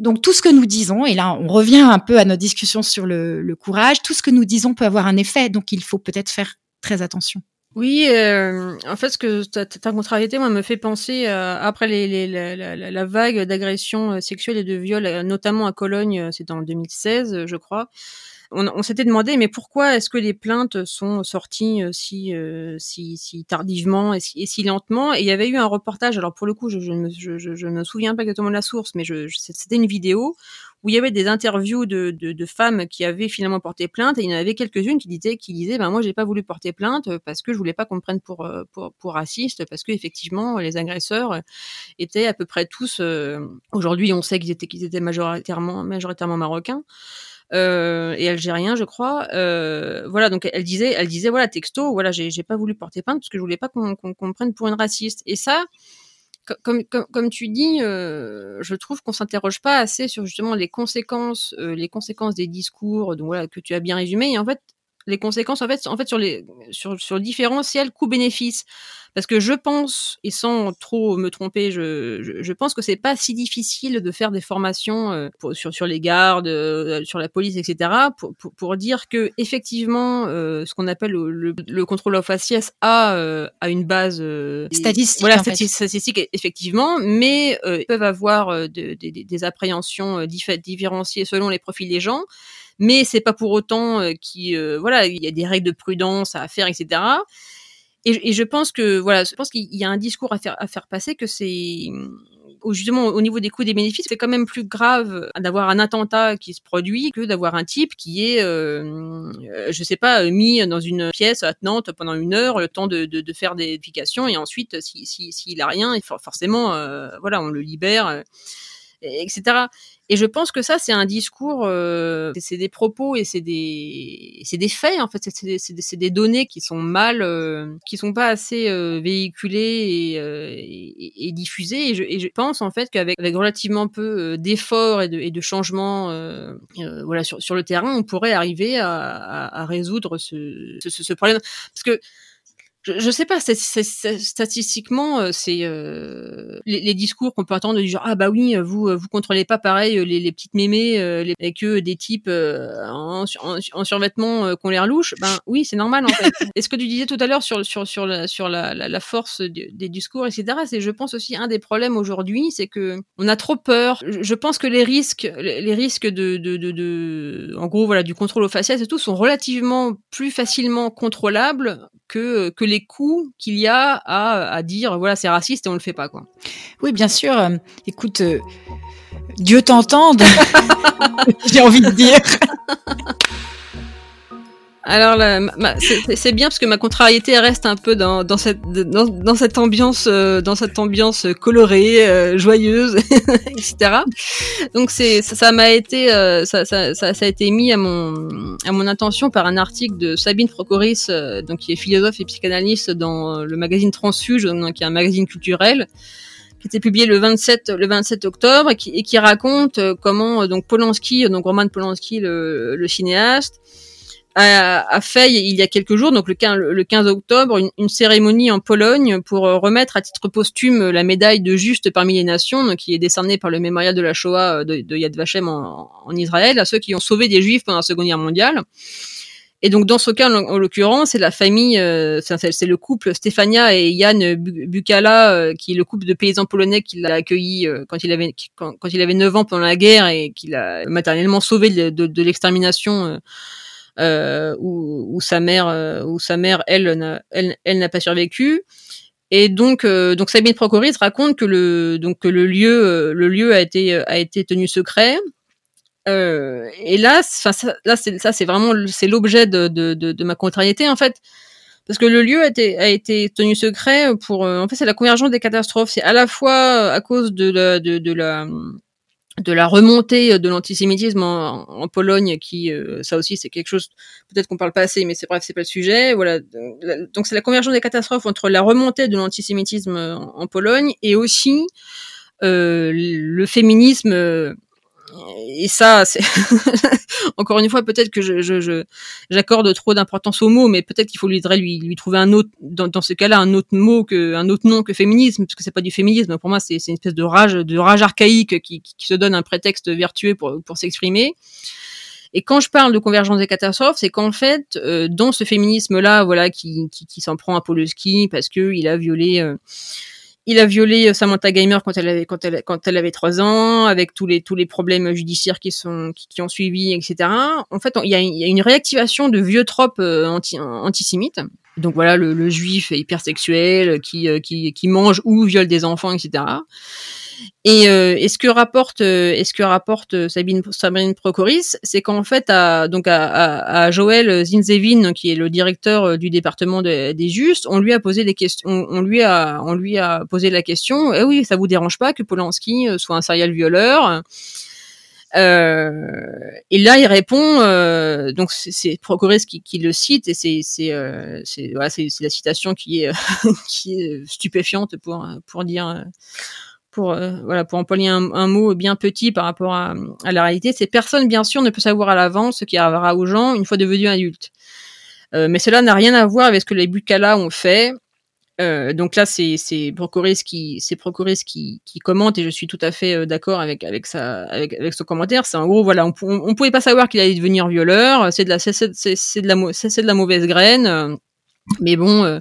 Donc tout ce que nous disons, et là on revient un peu à notre discussion sur le, courage, tout ce que nous disons peut avoir un effet, donc il faut peut-être faire très attention. Oui, en fait, ce que ta, contrariété, moi, me fait penser euh, après la, la, vague d'agressions sexuelles et de viols, notamment à Cologne, c'était en 2016, je crois on, s'était demandé, mais pourquoi est-ce que les plaintes sont sorties euh, si, euh, si, si tardivement et si, lentement? Et il y avait eu un reportage, alors pour le coup, je, je, ne me souviens pas exactement de la source, mais c'était une vidéo où il y avait des interviews de, de, femmes qui avaient finalement porté plainte, et il y en avait quelques-unes qui disaient, qui disaient, ben moi j'ai pas voulu porter plainte parce que je voulais pas qu'on me prenne pour, euh, pour, pour raciste, parce que effectivement les agresseurs étaient à peu près tous. Aujourd'hui, on sait qu'ils étaient qu'ils étaient majoritairement majoritairement marocains euh, et algérien, je crois. Euh, voilà, donc elle disait, elle disait voilà texto, voilà, j'ai, pas voulu porter plainte parce que je voulais pas qu'on, qu'on, qu'on me prenne pour une raciste. Et ça, comme, comme, comme tu dis, euh, je trouve qu'on s'interroge pas assez sur justement les conséquences, euh, les conséquences des discours, donc voilà que tu as bien résumé. Et en fait, les conséquences en fait en fait sur les sur sur le différentiel coût-bénéfice parce que je pense et sans trop me tromper je je, je pense que c'est pas si difficile de faire des formations euh, pour, sur sur les gardes euh, sur la police etc pour, pour, pour dire que effectivement euh, ce qu'on appelle le, le, contrôle of faciès a a une base statistique voilà statistique effectivement mais ils peuvent avoir de, de, des appréhensions différenciées selon les profils des gens mais c'est pas pour autant euh, qu'il euh, voilà il y a des règles de prudence à faire etc et, je pense que voilà je pense qu'il y a un discours à faire à faire passer que c'est justement au niveau des coûts des bénéfices, c'est quand même plus grave d'avoir un attentat qui se produit que d'avoir un type qui est, euh, je sais pas, mis dans une pièce attenante pendant une heure, le temps de, de, de faire des vérifications, et ensuite, s'il si, si, a rien, forcément, euh, voilà, on le libère, etc. Et je pense que ça, c'est un discours, euh, c'est des propos et c'est des, c'est des faits en fait, c'est des, des, des, données qui sont mal, euh, qui sont pas assez euh, véhiculées et, euh, et, et, diffusées. Et je, et je, pense en fait qu'avec avec relativement peu d'efforts et de, et de changements, voilà, sur, sur le terrain, on pourrait arriver à, à, à résoudre ce, ce, ce problème. Parce que je, sais pas, statistiquement, euh, c'est euh, les, discours qu'on peut entendre du genre ah bah oui, vous vous contrôlez pas pareil les, les petites mémés euh, les, avec eux des types en, en, survêtement qu'on l'air louche. Ben oui, c'est normal en fait. Et ce que tu disais tout à l'heure sur sur sur la sur la, la, force des discours etc. C'est je pense aussi un des problèmes aujourd'hui, c'est que on a trop peur. Je, pense que les risques les, risques de, de, de, de en gros voilà du contrôle au faciès et tout sont relativement plus facilement contrôlables que que les les qu'il y a à, à dire voilà c'est raciste et on le fait pas quoi. Oui bien sûr. Euh, écoute, euh, Dieu t'entende. J'ai envie de dire. Alors c'est bien parce que ma contrariété reste un peu dans, dans cette dans, cette ambiance euh, dans cette ambiance colorée, euh, joyeuse, etc. Donc c'est ça m'a été euh, ça, ça, ça, ça, a été mis à mon à mon intention par un article de Sabine Procoris, donc qui est philosophe et psychanalyste dans le magazine Transfuge, donc qui est un magazine culturel qui était publié le 27 le 27 octobre et qui, et qui raconte comment donc Polanski donc Roman Polanski le, le cinéaste a, fait il y a quelques jours, donc le 15, le 15 octobre, une, cérémonie en Pologne pour euh, remettre à titre posthume la médaille de juste parmi les nations, donc, qui est décernée par le mémorial de la Shoah euh, de, de Yad Vashem en, en, Israël à ceux qui ont sauvé des Juifs pendant la Seconde Guerre mondiale. Et donc dans ce cas, en, l'occurrence, c'est la famille, euh, c'est le couple Stefania et Jan Bukala, qui est le couple de paysans polonais qui l'a accueilli quand il avait quand, il avait 9 ans pendant la guerre et qui l'a maternellement sauvé de, de, de l'extermination euh, où, sa mère, euh, où sa mère, elle, elle, elle n'a pas survécu. Et donc, euh, donc Sabine Procoris raconte que le, donc que le lieu, le lieu a été, a été tenu secret. Euh, et là, enfin, là, c'est, ça, c'est vraiment, c'est l'objet de, de, de, de, ma contrariété en fait, parce que le lieu a été, a été tenu secret pour, en fait, c'est la convergence des catastrophes. C'est à la fois à cause de la, de, de la, de la remontée de l'antisémitisme en, Pologne, qui euh, ça aussi c'est quelque chose peut-être qu'on parle pas assez, mais c'est bref c'est pas le sujet. Voilà, donc c'est la convergence des catastrophes entre la remontée de l'antisémitisme en, Pologne et aussi euh, le féminisme et ça, c'est encore une fois peut-être que je, je, j'accorde trop d'importance au mot, mais peut-être qu'il faut lui, lui, trouver un autre dans, dans ce cas-là un autre mot que un autre nom que féminisme, parce que c'est pas du féminisme. Pour moi, c'est, une espèce de rage, de rage archaïque qui, qui, se donne un prétexte vertueux pour, pour s'exprimer. Et quand je parle de convergence des catastrophes, c'est qu'en fait, euh, dans ce féminisme-là, voilà, qui, qui, qui s'en prend à Poloski parce que il a violé euh, il a violé euh, Samantha Gamer quand elle avait quand elle quand elle avait trois ans, avec tous les tous les problèmes judiciaires qui sont qui, ont suivi, etc. En fait, il y a, une réactivation de vieux tropes euh, anti, antisémites. Donc voilà, le, le juif hypersexuel qui, euh, qui qui mange ou viole des enfants, etc. Et, euh, et, ce que rapporte, euh, ce que rapporte Sabine, Sabine Procoris, c'est qu'en fait, à, donc à, Joël Zinzevin, qui est le directeur euh, du département des Justes, on lui a posé la question, eh oui, ça vous dérange pas que Polanski soit un serial violeur? Euh, et là, il répond, euh, donc c'est Procoris qui, le cite, et c'est euh, la citation qui est stupéfiante pour dire pour euh, voilà pour employer un, mot bien petit par rapport à, la réalité, c'est personne bien sûr ne peut savoir à l'avance ce qui arrivera aux gens une fois devenus adultes. mais cela n'a rien à voir avec ce que les Bukala ont fait. Euh, donc là, c'est c'est Procoris qui c'est Procoris qui, qui commente et je suis tout à fait euh, d'accord avec avec avec avec ce commentaire. C'est en gros voilà, on, on, pouvait pas savoir qu'il allait devenir violeur. C'est de la c'est c'est de la c'est de la mauvaise graine. Mais bon, euh,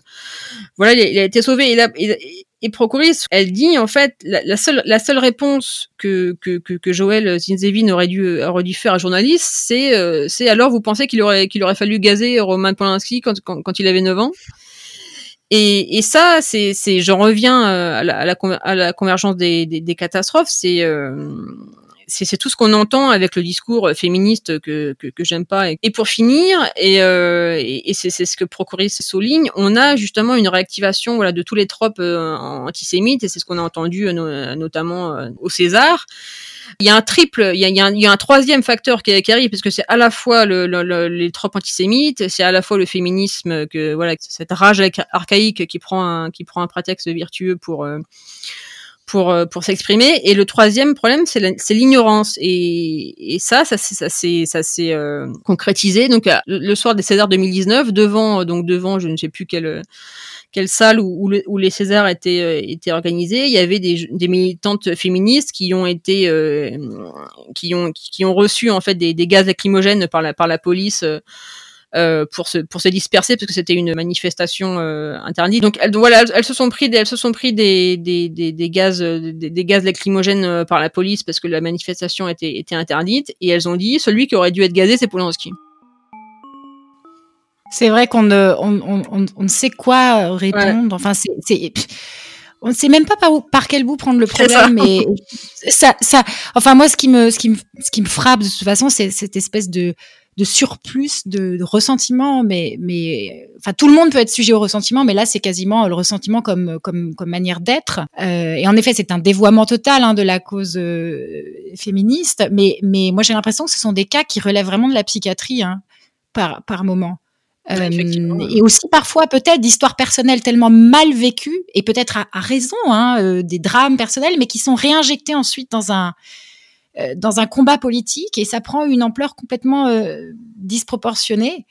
voilà, il a, été sauvé. Là, et, et Procoris, elle dit en fait la, seule réponse que Joël Zinzevin aurait dû aurait dû faire à journaliste, c'est euh, c'est alors vous pensez qu'il aurait qu'il aurait fallu gazer Roman Polanski quand, il avait 9 ans? Et, ça, c'est, j'en reviens euh, à la, convergence des catastrophes. C'est, euh, c'est, tout ce qu'on entend avec le discours féministe que, j'aime pas. Et pour finir, et, euh, c'est, ce que Procuris souligne, on a justement une réactivation de tous les tropes euh, antisémites, et c'est ce qu'on a entendu notamment au César. Il y a un triple, il y a, un, troisième facteur qui, qui arrive parce que c'est à la fois le, le, les tropes antisémites, c'est à la fois le féminisme cette rage archaïque qui prend un, prétexte vertueux pour euh, pour euh, pour s'exprimer et le troisième problème c'est l'ignorance et, et ça ça ça s'est euh, concrétisé donc le soir des Césars 2019 devant donc devant je ne sais plus quel quelle salle où, où, les Césars étaient, euh, étaient organisés. Il y avait des, des militantes féministes qui ont été, euh, qui ont, qui ont reçu en fait des, des gaz lacrymogènes par la, par la police. Euh, euh pour se pour se disperser parce que c'était une manifestation euh, interdite. Donc elles, voilà, elles, se sont pris des, elles se sont pris des des, des, des gaz des, des, gaz lacrymogènes par la police parce que la manifestation était était interdite et elles ont dit celui qui aurait dû être gazé c'est Polanski. C'est vrai qu'on ne, on, on, on, ne sait quoi répondre. Enfin, c'est, on ne sait même pas par, où, par quel bout prendre le problème. Mais ça, ça, enfin moi, ce qui me, ce qui me, ce qui me frappe de toute façon, c'est cette espèce de, de surplus de, de, ressentiment. Mais, mais, enfin, tout le monde peut être sujet au ressentiment, mais là, c'est quasiment le ressentiment comme, comme, comme manière d'être. Euh, et en effet, c'est un dévoiement total hein, de la cause euh, féministe. Mais, mais moi, j'ai l'impression que ce sont des cas qui relèvent vraiment de la psychiatrie hein, par, par moment. Euh, et aussi parfois peut-être d'histoires personnelles tellement mal vécues et peut-être à, raison hein, euh, des drames personnels, mais qui sont réinjectés ensuite dans un euh, dans un combat politique et ça prend une ampleur complètement disproportionnée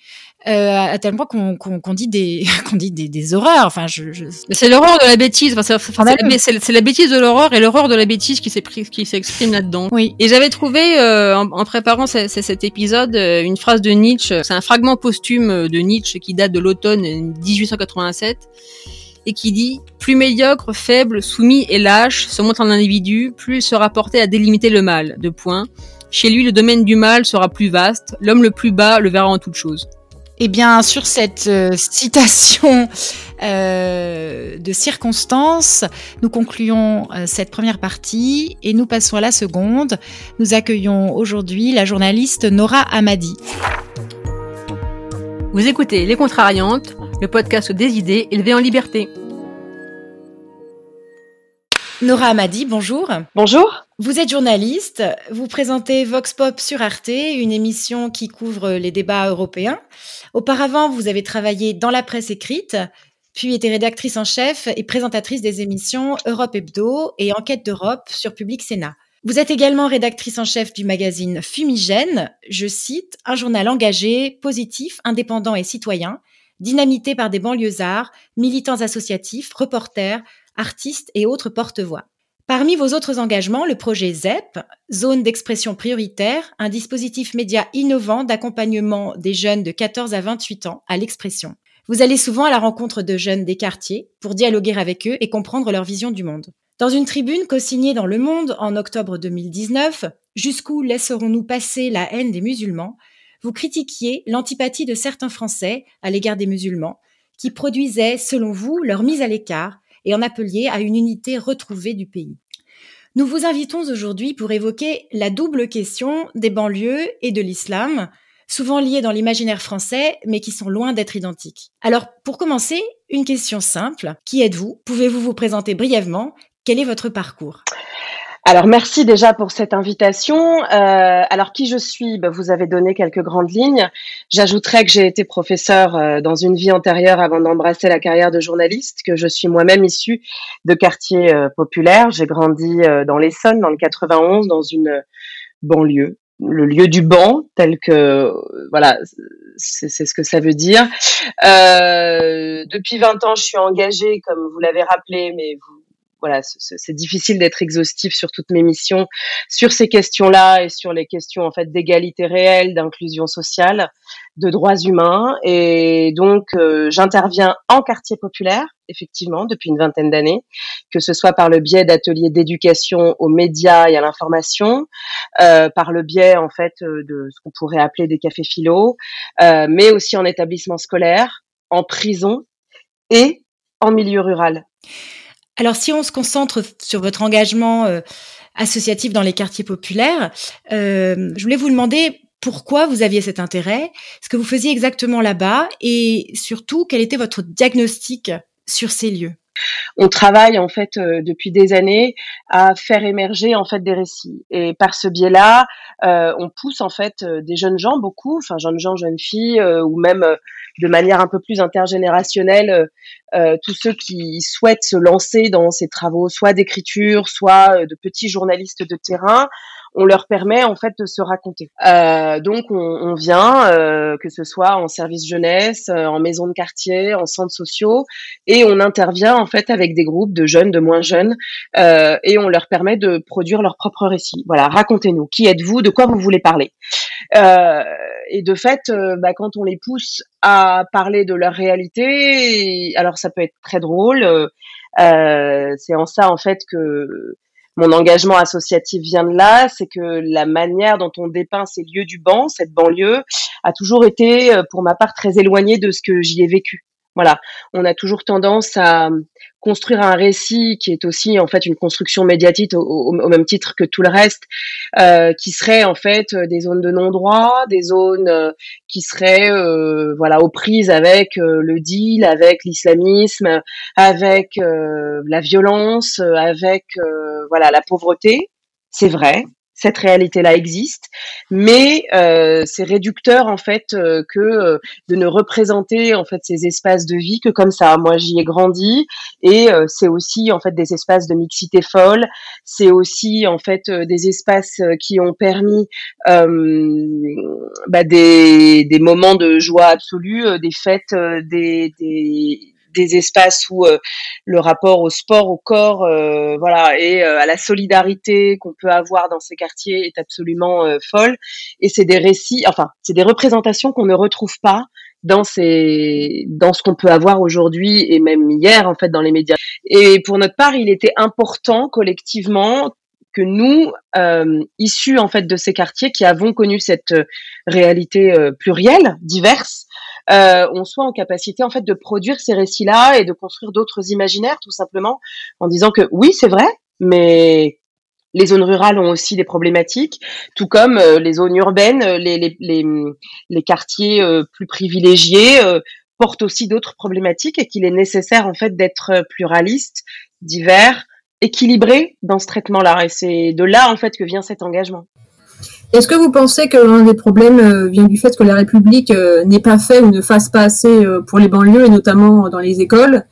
euh, à tel point qu'on qu'on dit des qu'on dit des, des, horreurs. Enfin, je, je... c'est l'horreur de la bêtise. Enfin, c'est la, bêtise de l'horreur et l'horreur de la bêtise qui s'exprime là-dedans. Oui. Et j'avais trouvé euh, en, en, préparant cet épisode euh, une phrase de Nietzsche. C'est un fragment posthume de Nietzsche qui date de l'automne 1887 et qui dit plus médiocre, faible, soumis et lâche se montre un individu, plus il sera porté à délimiter le mal. De point. Chez lui, le domaine du mal sera plus vaste. L'homme le plus bas le verra en toute chose. Eh bien, sur cette euh, citation euh, de circonstance, nous concluons euh, cette première partie et nous passons à la seconde. Nous accueillons aujourd'hui la journaliste Nora Amadi. Vous écoutez Les Contrariantes, le podcast des idées élevées en liberté. Nora Amadi, bonjour. Bonjour. Vous êtes journaliste, vous présentez Vox Pop sur Arte, une émission qui couvre les débats européens. Auparavant, vous avez travaillé dans la presse écrite, puis été rédactrice en chef et présentatrice des émissions Europe Hebdo et Enquête d'Europe sur Public Sénat. Vous êtes également rédactrice en chef du magazine Fumigène, je cite, un journal engagé, positif, indépendant et citoyen, dynamité par des banlieusards, militants associatifs, reporters, artistes et autres porte-voix. Parmi vos autres engagements, le projet ZEP, Zone d'expression prioritaire, un dispositif média innovant d'accompagnement des jeunes de 14 à 28 ans à l'expression. Vous allez souvent à la rencontre de jeunes des quartiers pour dialoguer avec eux et comprendre leur vision du monde. Dans une tribune co-signée dans Le Monde en octobre 2019, Jusqu'où laisserons-nous passer la haine des musulmans? Vous critiquiez l'antipathie de certains Français à l'égard des musulmans, qui produisaient, selon vous, leur mise à l'écart et en appeliez à une unité retrouvée du pays. Nous vous invitons aujourd'hui pour évoquer la double question des banlieues et de l'islam, souvent liées dans l'imaginaire français, mais qui sont loin d'être identiques. Alors, pour commencer, une question simple. Qui êtes-vous? Pouvez-vous vous présenter brièvement? Quel est votre parcours? Alors merci déjà pour cette invitation. Euh, alors qui je suis? Ben, Vous avez donné quelques grandes lignes. J'ajouterais que j'ai été professeur euh, dans une vie antérieure avant d'embrasser la carrière de journaliste, que je suis moi-même issue de quartiers euh, populaires. J'ai grandi dans l'Essonne, dans le 91, dans une banlieue le lieu du banc, tel que voilà, c'est ce que ça veut dire. Euh, depuis 20 ans, je suis engagée, comme vous l'avez rappelé, mais vous, voilà, c'est difficile d'être exhaustif sur toutes mes missions, sur ces questions-là et sur les questions en fait d'égalité réelle, d'inclusion sociale, de droits humains. Et donc, euh, j'interviens en quartier populaire, effectivement, depuis une vingtaine d'années, que ce soit par le biais d'ateliers d'éducation aux médias et à l'information, euh, par le biais en fait euh, de ce qu'on pourrait appeler des cafés philo, mais aussi en établissement scolaire, en prison et en milieu rural. Alors, si on se concentre sur votre engagement euh, associatif dans les quartiers populaires, euh, je voulais vous demander pourquoi vous aviez cet intérêt, ce que vous faisiez exactement là-bas, et surtout quel était votre diagnostic sur ces lieux? On travaille en fait euh, depuis des années à faire émerger en fait des récits. Et par ce biais-là, euh, on pousse en fait euh, des jeunes gens beaucoup, enfin jeunes gens, jeunes filles ou même de manière un peu plus intergénérationnelle tous ceux qui souhaitent se lancer dans ces travaux, soit d'écriture, soit de petits journalistes de terrain, on leur permet en fait de se raconter. Euh, donc on, on vient, euh, que ce soit en service jeunesse, euh, en maison de quartier, en centres sociaux, et on intervient en fait avec des groupes de jeunes, de moins jeunes, euh, et on leur permet de produire leur propre récit. Voilà, racontez-nous, qui êtes-vous, de quoi vous voulez parler? Euh, et de fait, euh, bah, quand on les pousse à parler de leur réalité, alors ça peut être très drôle. c'est en ça en fait que mon engagement associatif vient de là, c'est que la manière dont on dépeint ces lieux du banc, cette banlieue, a toujours été, euh, pour ma part, très éloignée de ce que j'y ai vécu. Voilà, on a toujours tendance à construire un récit qui est aussi en fait une construction médiatique au, même titre que tout le reste, euh, qui serait en fait des zones de non-droit, des zones euh, qui seraient euh, voilà aux prises avec le deal, avec l'islamisme, avec la violence, avec voilà la pauvreté. C'est vrai, cette réalité-là existe, mais euh, c'est réducteur en fait euh, que euh, de ne représenter en fait ces espaces de vie que comme ça. Moi, j'y ai grandi et c'est aussi en fait des espaces de mixité folle. C'est aussi en fait des espaces qui ont permis bah, des, des moments de joie absolue, des fêtes, des, des des espaces où euh, le rapport au sport, au corps, euh, voilà, et euh, à la solidarité qu'on peut avoir dans ces quartiers est absolument folle. Et c'est des récits, enfin, c'est des représentations qu'on ne retrouve pas dans ces, dans ce qu'on peut avoir aujourd'hui et même hier en fait dans les médias. Et pour notre part, il était important collectivement que nous, euh, issus en fait de ces quartiers qui avons connu cette réalité plurielle, diverse, euh, on soit en capacité en fait de produire ces récits-là et de construire d'autres imaginaires, tout simplement, en disant que oui, c'est vrai, mais les zones rurales ont aussi des problématiques, tout comme euh, les zones urbaines, euh, les, les, les, les quartiers plus privilégiés portent aussi d'autres problématiques et qu'il est nécessaire en fait d'être pluraliste, divers, équilibré dans ce traitement-là. Et c'est de là en fait que vient cet engagement. Est-ce que vous pensez que l'un des problèmes euh, vient du fait que la République euh, n'ait pas fait ou ne fasse pas assez euh, pour les banlieues et notamment dans les écoles?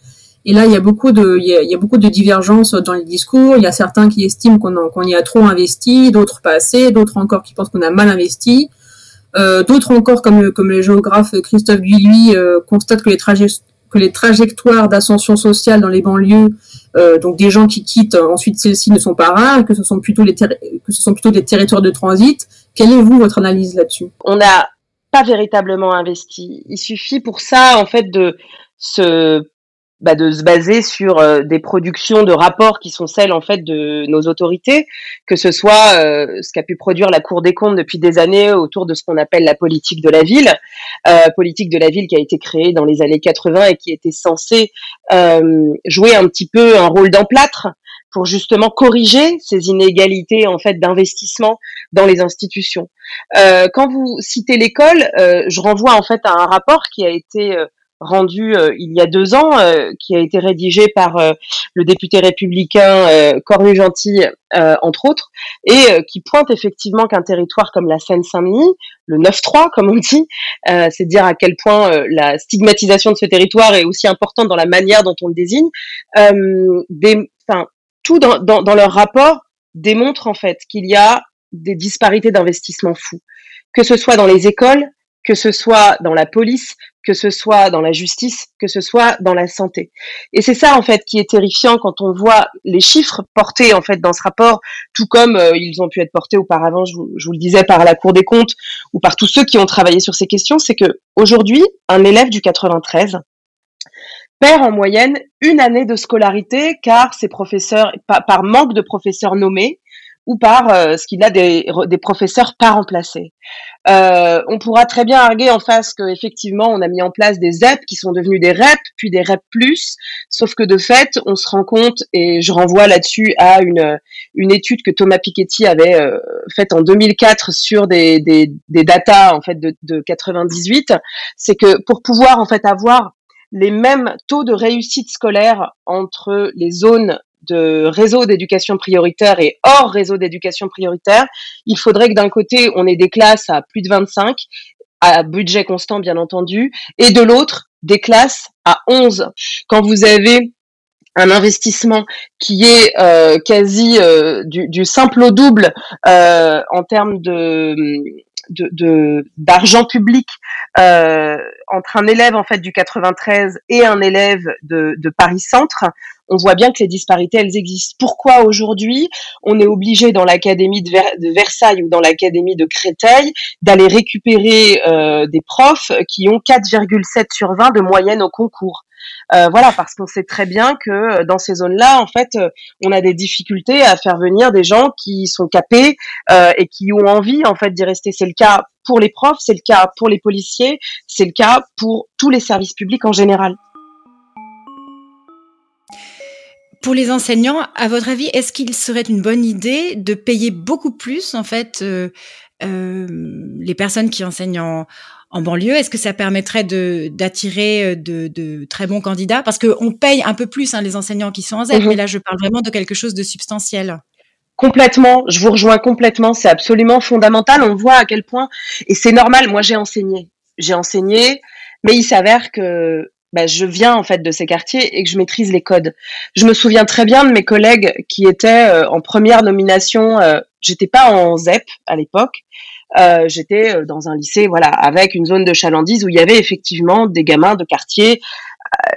Et là, il y a beaucoup de, il y a, beaucoup de divergences dans les discours. Il y a certains qui estiment qu'on y a trop investi, d'autres pas assez, d'autres encore qui pensent qu'on a mal investi. D'autres encore, comme le, géographe Christophe Guilluy, euh, constatent que les trajectoires d'ascension sociale dans les banlieues, euh, donc des gens qui quittent ensuite celles-ci ne sont pas rares, que ce sont plutôt les que ce sont plutôt des territoires de transit. Quelle est vous votre analyse là-dessus? On n'a pas véritablement investi. Il suffit pour ça en fait de se bah, de se baser sur euh, des productions de rapports qui sont celles en fait de nos autorités, que ce soit euh, ce qu'a pu produire la Cour des comptes depuis des années autour de ce qu'on appelle la politique de la ville, euh, politique de la ville qui a été créée dans les années 80 et qui était censée jouer un petit peu un rôle d'emplâtre pour justement corriger ces inégalités en fait d'investissement dans les institutions. quand vous citez l'école, je renvoie en fait à un rapport qui a été rendu euh, il y a deux ans, euh, qui a été rédigé par euh, le député républicain Cornu Gentil, entre autres, et qui pointe effectivement qu'un territoire comme la Seine-Saint-Denis, le 9-3 comme on dit, c'est dire à quel point la stigmatisation de ce territoire est aussi importante dans la manière dont on le désigne. des, tout dans, dans, dans leur rapport démontre en fait qu'il y a des disparités d'investissement fous, que ce soit dans les écoles, que ce soit dans la police, que ce soit dans la justice, que ce soit dans la santé. Et c'est ça en fait qui est terrifiant quand on voit les chiffres portés en fait dans ce rapport, tout comme euh, ils ont pu être portés auparavant, je vous, je vous, le disais par la Cour des comptes ou par tous ceux qui ont travaillé sur ces questions, c'est que aujourd'hui un élève du 93 perd en moyenne une année de scolarité car ses professeurs par manque de professeurs nommés ou par euh, ce qu'il a des, professeurs pas remplacés. Euh, on pourra très bien arguer en face qu'effectivement on a mis en place des ZEP qui sont devenus des REP, puis des REP+, sauf que de fait on se rend compte, et je renvoie là-dessus à une, étude que Thomas Piketty avait euh, faite en 2004 sur des, des, des en fait de, de 98, c'est que pour pouvoir en fait avoir les mêmes taux de réussite scolaire entre les zones de réseau d'éducation prioritaire et hors réseau d'éducation prioritaire, il faudrait que d'un côté, on ait des classes à plus de 25, à budget constant bien entendu, et de l'autre, des classes à 11. Quand vous avez un investissement qui est euh, quasi euh, du, simple au double euh, en termes de d'argent public entre un élève en fait du 93 et un élève de, de Paris Centre, on voit bien que les disparités, elles existent. Pourquoi aujourd'hui, on est obligé dans l'académie de, Versailles ou dans l'académie de Créteil d'aller récupérer euh, des profs qui ont 4,7 sur 20 de moyenne au concours? Euh, voilà, parce qu'on sait très bien que euh, dans ces zones-là, en fait, on a des difficultés à faire venir des gens qui sont capés et qui ont envie, en fait, d'y rester. C'est le cas pour les profs, c'est le cas pour les policiers, c'est le cas pour tous les services publics en général. Pour les enseignants, à votre avis, est-ce qu'il serait une bonne idée de payer beaucoup plus en fait euh, euh, les personnes qui enseignent en, en banlieue Est-ce que ça permettrait de d'attirer euh, de, de, très bons candidats? Parce qu'on paye un peu plus hein, les enseignants qui sont en ZEP, mhm. mais là je parle vraiment de quelque chose de substantiel. Complètement, je vous rejoins complètement, c'est absolument fondamental. On voit à quel point, et c'est normal, moi j'ai enseigné, j'ai enseigné, mais il s'avère que bah, je viens en fait de ces quartiers et que je maîtrise les codes. Je me souviens très bien de mes collègues qui étaient euh, en première nomination. Euh, j'étais pas en ZEP à l'époque. Euh, j'étais euh, dans un lycée, voilà, avec une zone de chalandise où il y avait effectivement des gamins de quartier,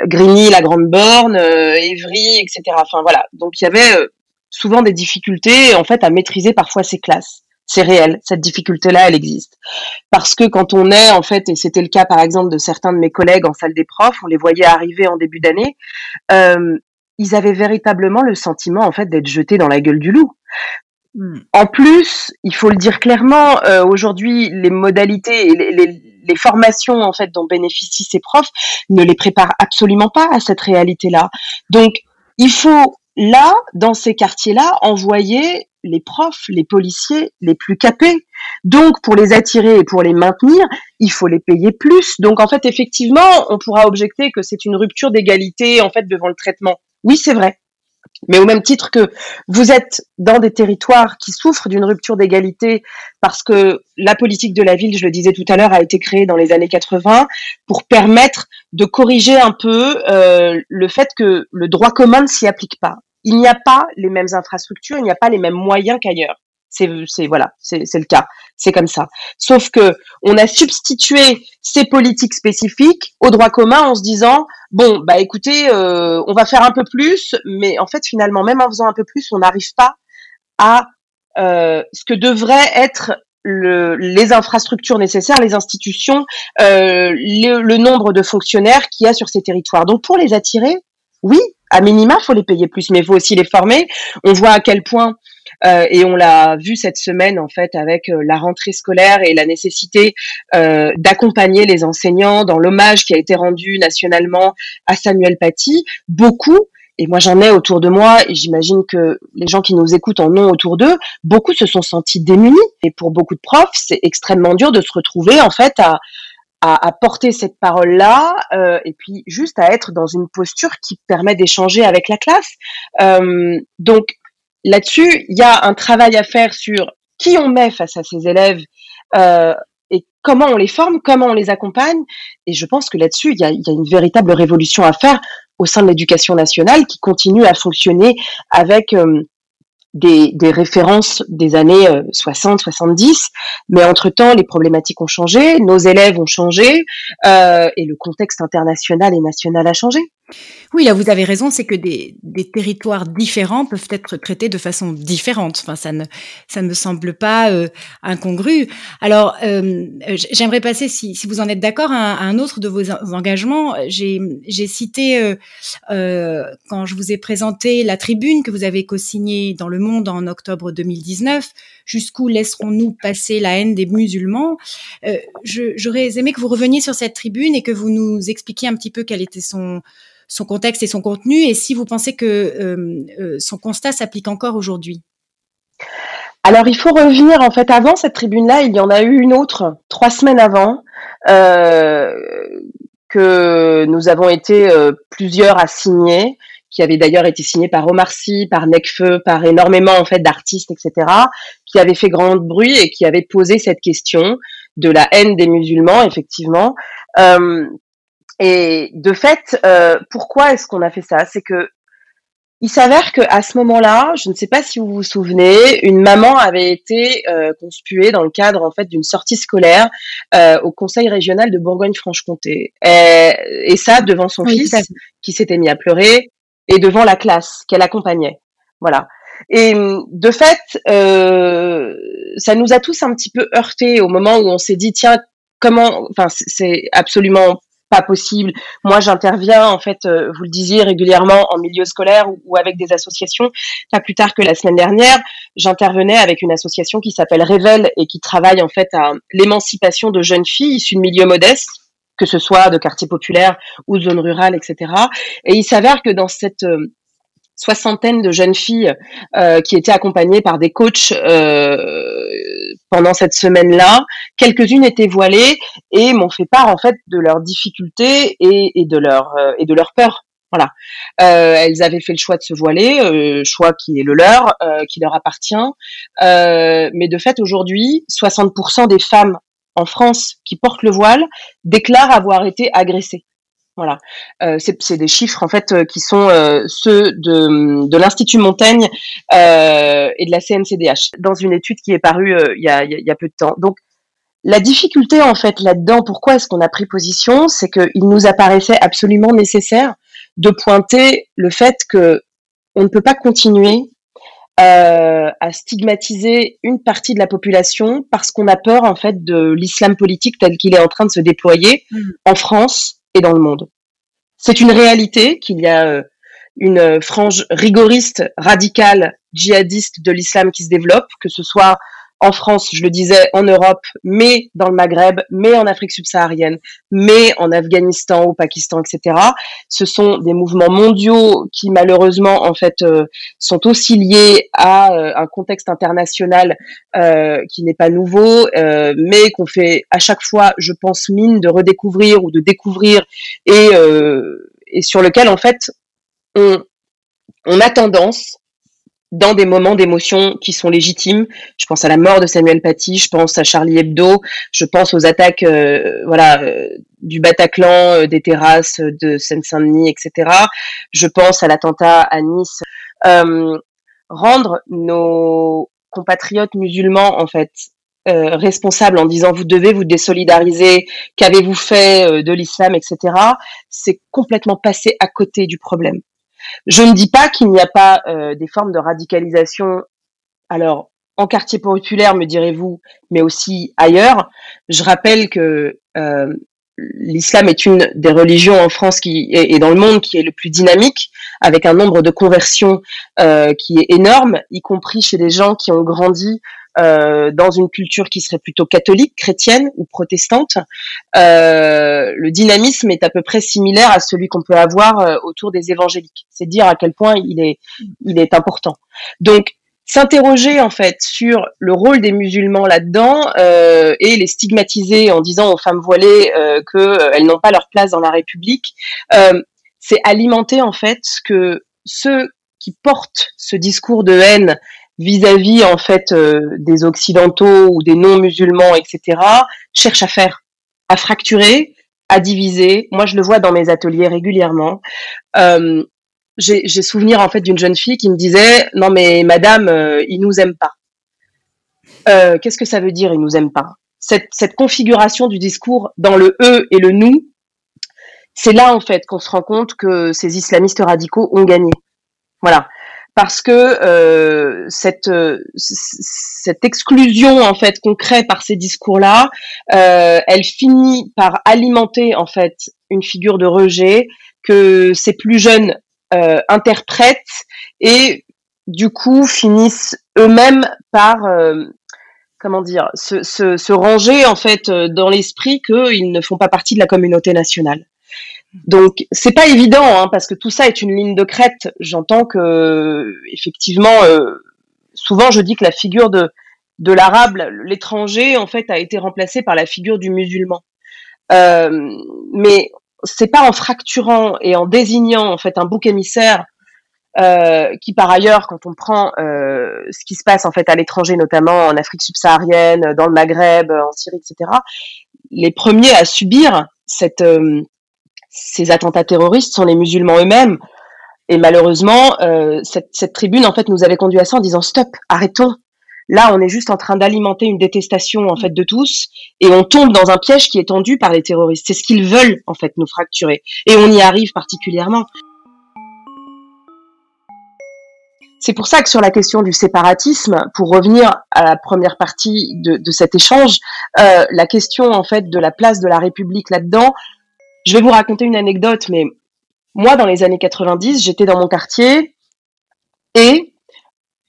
Grigny, la Grande Borne, Évry, etc. Enfin voilà. Donc il y avait souvent des difficultés en fait à maîtriser parfois ces classes c'est réel. Cette difficulté-là, elle existe. Parce que quand on est, en fait, et c'était le cas par exemple de certains de mes collègues en salle des profs, on les voyait arriver en début d'année, euh, ils avaient véritablement le sentiment en fait d'être jetés dans la gueule du loup. Hmm. En plus, il faut le dire clairement, euh, aujourd'hui, les modalités et les, les, les, formations en fait dont bénéficient ces profs ne les préparent absolument pas à cette réalité-là. Donc, il faut là, dans ces quartiers-là, envoyer les profs, les policiers les plus capés. Donc, pour les attirer et pour les maintenir, il faut les payer plus. Donc, en fait, effectivement, on pourra objecter que c'est une rupture d'égalité, en fait, devant le traitement. Oui, c'est vrai. Mais au même titre que vous êtes dans des territoires qui souffrent d'une rupture d'égalité parce que la politique de la ville, je le disais tout à l'heure, a été créée dans les années 80 pour permettre de corriger un peu euh, le fait que le droit commun ne s'y applique pas il n'y a pas les mêmes infrastructures, il n'y a pas les mêmes moyens qu'ailleurs. C'est, voilà, c'est, le cas, c'est comme ça. Sauf que on a substitué ces politiques spécifiques au droit commun en se disant bon bah écoutez, euh, on va faire un peu plus, mais en fait finalement même en faisant un peu plus, on n'arrive pas à euh, ce que devrait être le, les infrastructures nécessaires, les institutions, euh, le, nombre de fonctionnaires qu'il y a sur ces territoires. Donc pour les attirer, oui, à minima, faut les payer plus, mais il faut aussi les former. On voit à quel point, et on l'a vu cette semaine en fait avec euh, la rentrée scolaire et la nécessité euh, d'accompagner les enseignants dans l'hommage qui a été rendu nationalement à Samuel Paty. Beaucoup et moi j'en ai autour de moi, et j'imagine que les gens qui nous écoutent en ont autour d'eux, beaucoup se sont sentis démunis. Et pour beaucoup de profs, c'est extrêmement dur de se retrouver en fait à, à, porter cette parole-là euh, et puis juste à être dans une posture qui permet d'échanger avec la classe. Euh, donc là-dessus, il y a un travail à faire sur qui on met face à ces élèves euh, et comment on les forme, comment on les accompagne. Et je pense que là-dessus, il y a, une véritable révolution à faire au sein de l'éducation nationale qui continue à fonctionner avec des, des, références des années 60, 70, mais entre-temps, les problématiques ont changé, nos élèves ont changé, euh, et le contexte international et national a changé. Oui, là, vous avez raison, c'est que des, des, territoires différents peuvent être traités de façon différente. Enfin, ça ne, ça ne me semble pas euh, incongru. Alors, euh, j'aimerais passer, si, si, vous en êtes d'accord, à, un autre de vos engagements. J'ai cité, euh, euh, quand je vous ai présenté la tribune que vous avez co-signée dans Le Monde en octobre 2019, Jusqu'où laisserons-nous passer la haine des musulmans euh, J'aurais aimé que vous reveniez sur cette tribune et que vous nous expliquiez un petit peu quel était son son contexte et son contenu, et si vous pensez que euh, euh, son constat s'applique encore aujourd'hui. Alors il faut revenir en fait avant cette tribune-là, il y en a eu une autre trois semaines avant euh, que nous avons été plusieurs à signer, qui avait d'ailleurs été signée par Omar Sy, par Necfeu, par énormément en fait d'artistes, etc., qui avait fait grand bruit et qui avait posé cette question de la haine des musulmans, effectivement. Et de fait, euh, pourquoi est-ce qu'on a fait ça? C'est que il s'avère que à ce moment-là, je ne sais pas si vous vous souvenez, une maman avait été euh, conspuée dans le cadre en fait d'une sortie scolaire euh, au Conseil régional de Bourgogne-Franche-Comté, et, et, ça devant son fils qui s'était mis à pleurer et devant la classe qu'elle accompagnait. Voilà. Et de fait, euh, ça nous a tous un petit peu heurté au moment où on s'est dit tiens comment, enfin c'est absolument pas possible. Moi, j'interviens, en fait, euh, vous le disiez régulièrement en milieu scolaire ou, avec des associations. Pas plus tard que la semaine dernière, j'intervenais avec une association qui s'appelle Révèle et qui travaille en fait à l'émancipation de jeunes filles issues de milieux modestes que ce soit de quartiers populaires ou de zones rurales, etc. Et il s'avère que dans cette euh, soixantaine de jeunes filles euh, qui étaient accompagnées par des coachs euh, pendant cette semaine-là. Quelques-unes étaient voilées et m'ont fait part en fait de leurs difficultés et, de leur euh, et de leur peur. Voilà, euh, elles avaient fait le choix de se voiler, choix qui est le leur, qui leur appartient. mais de fait, aujourd'hui, 60% des femmes en France qui portent le voile déclarent avoir été agressées. Voilà, euh, c'est des chiffres en fait euh, qui sont euh, ceux de, de l'Institut Montaigne euh, et de la CNCDH dans une étude qui est parue il y a, y, a, peu de temps. Donc la difficulté en fait là-dedans, pourquoi est-ce qu'on a pris position, c'est qu'il nous apparaissait absolument nécessaire de pointer le fait que on ne peut pas continuer euh, à stigmatiser une partie de la population parce qu'on a peur en fait de l'islam politique tel qu'il est en train de se déployer mmh. en France et dans le monde. C'est une réalité qu'il y a euh, une frange rigoriste, radicale, djihadiste de l'islam qui se développe, que ce soit en France, je le disais, en Europe, mais dans le Maghreb, mais en Afrique subsaharienne, mais en Afghanistan, au Pakistan, etc. Ce sont des mouvements mondiaux qui malheureusement en fait euh, sont aussi liés à euh, un contexte international euh, qui n'est pas nouveau, euh, mais qu'on fait à chaque fois, je pense, mine de redécouvrir ou de découvrir et, et sur lequel en fait on, on a tendance dans des moments d'émotion qui sont légitimes. Je pense à la mort de Samuel Paty, je pense à Charlie Hebdo, je pense aux attaques euh, voilà euh, du Bataclan, euh, des terrasses de Seine-Saint-Denis, etc. Je pense à l'attentat à Nice. rendre nos compatriotes musulmans en fait responsables en disant vous devez vous désolidariser, qu'avez-vous fait de l'islam, etc. C'est complètement passé à côté du problème. Je ne dis pas qu'il n'y a pas euh, des formes de radicalisation. Alors, en quartier populaire, me direz-vous, mais aussi ailleurs. Je rappelle que euh, l'islam est une des religions en France qui et dans le monde qui est le plus dynamique, avec un nombre de conversions euh, qui est énorme, y compris chez les gens qui ont grandi euh, dans une culture qui serait plutôt catholique, chrétienne ou protestante, euh, le dynamisme est à peu près similaire à celui qu'on peut avoir euh, autour des évangéliques. C'est dire à quel point il est, il est important. Donc, s'interroger en fait sur le rôle des musulmans là-dedans euh, et les stigmatiser en disant aux femmes voilées euh, qu'elles n'ont pas leur place dans la République, c'est alimenter en fait que ceux qui portent ce discours de haine vis-à-vis en fait euh, des occidentaux ou des non musulmans, etc., cherche à faire, à fracturer, à diviser. Moi, je le vois dans mes ateliers régulièrement. Euh, j'ai souvenir en fait d'une jeune fille qui me disait non mais madame, euh, il nous aime pas. Euh, Qu'est-ce que ça veut dire il nous aime pas? Cette, cette configuration du discours dans le eux et le nous, c'est là en fait qu'on se rend compte que ces islamistes radicaux ont gagné. Voilà, parce que euh, cette cette exclusion en fait qu'on crée par ces discours-là, euh, elle finit par alimenter en fait une figure de rejet que ces plus jeunes euh, interprètent et du coup finissent eux-mêmes par euh, comment dire se, se, se, ranger en fait euh, dans l'esprit qu'ils ne font pas partie de la communauté nationale. Donc c'est pas évident hein, parce que tout ça est une ligne de crête. J'entends que effectivement euh, souvent je dis que la figure de de l'arabe, l'étranger en fait a été remplacée par la figure du musulman. Euh, mais c'est pas en fracturant et en désignant en fait un bouc émissaire euh, qui par ailleurs, quand on prend euh, ce qui se passe en fait à l'étranger, notamment en Afrique subsaharienne, dans le Maghreb, en Syrie, etc., les premiers à subir cette, euh, ces attentats terroristes sont les musulmans eux-mêmes. Et malheureusement, euh, cette, tribune en fait nous avait conduit à ça en disant stop, arrêtons. Là, on est juste en train d'alimenter une détestation en fait de tous, et on tombe dans un piège qui est tendu par les terroristes. C'est ce qu'ils veulent en fait nous fracturer, et on y arrive particulièrement. C'est pour ça que sur la question du séparatisme, pour revenir à la première partie de, de cet échange, euh, la question en fait de la place de la République là-dedans, je vais vous raconter une anecdote, mais moi, dans les années 90, j'étais dans mon quartier et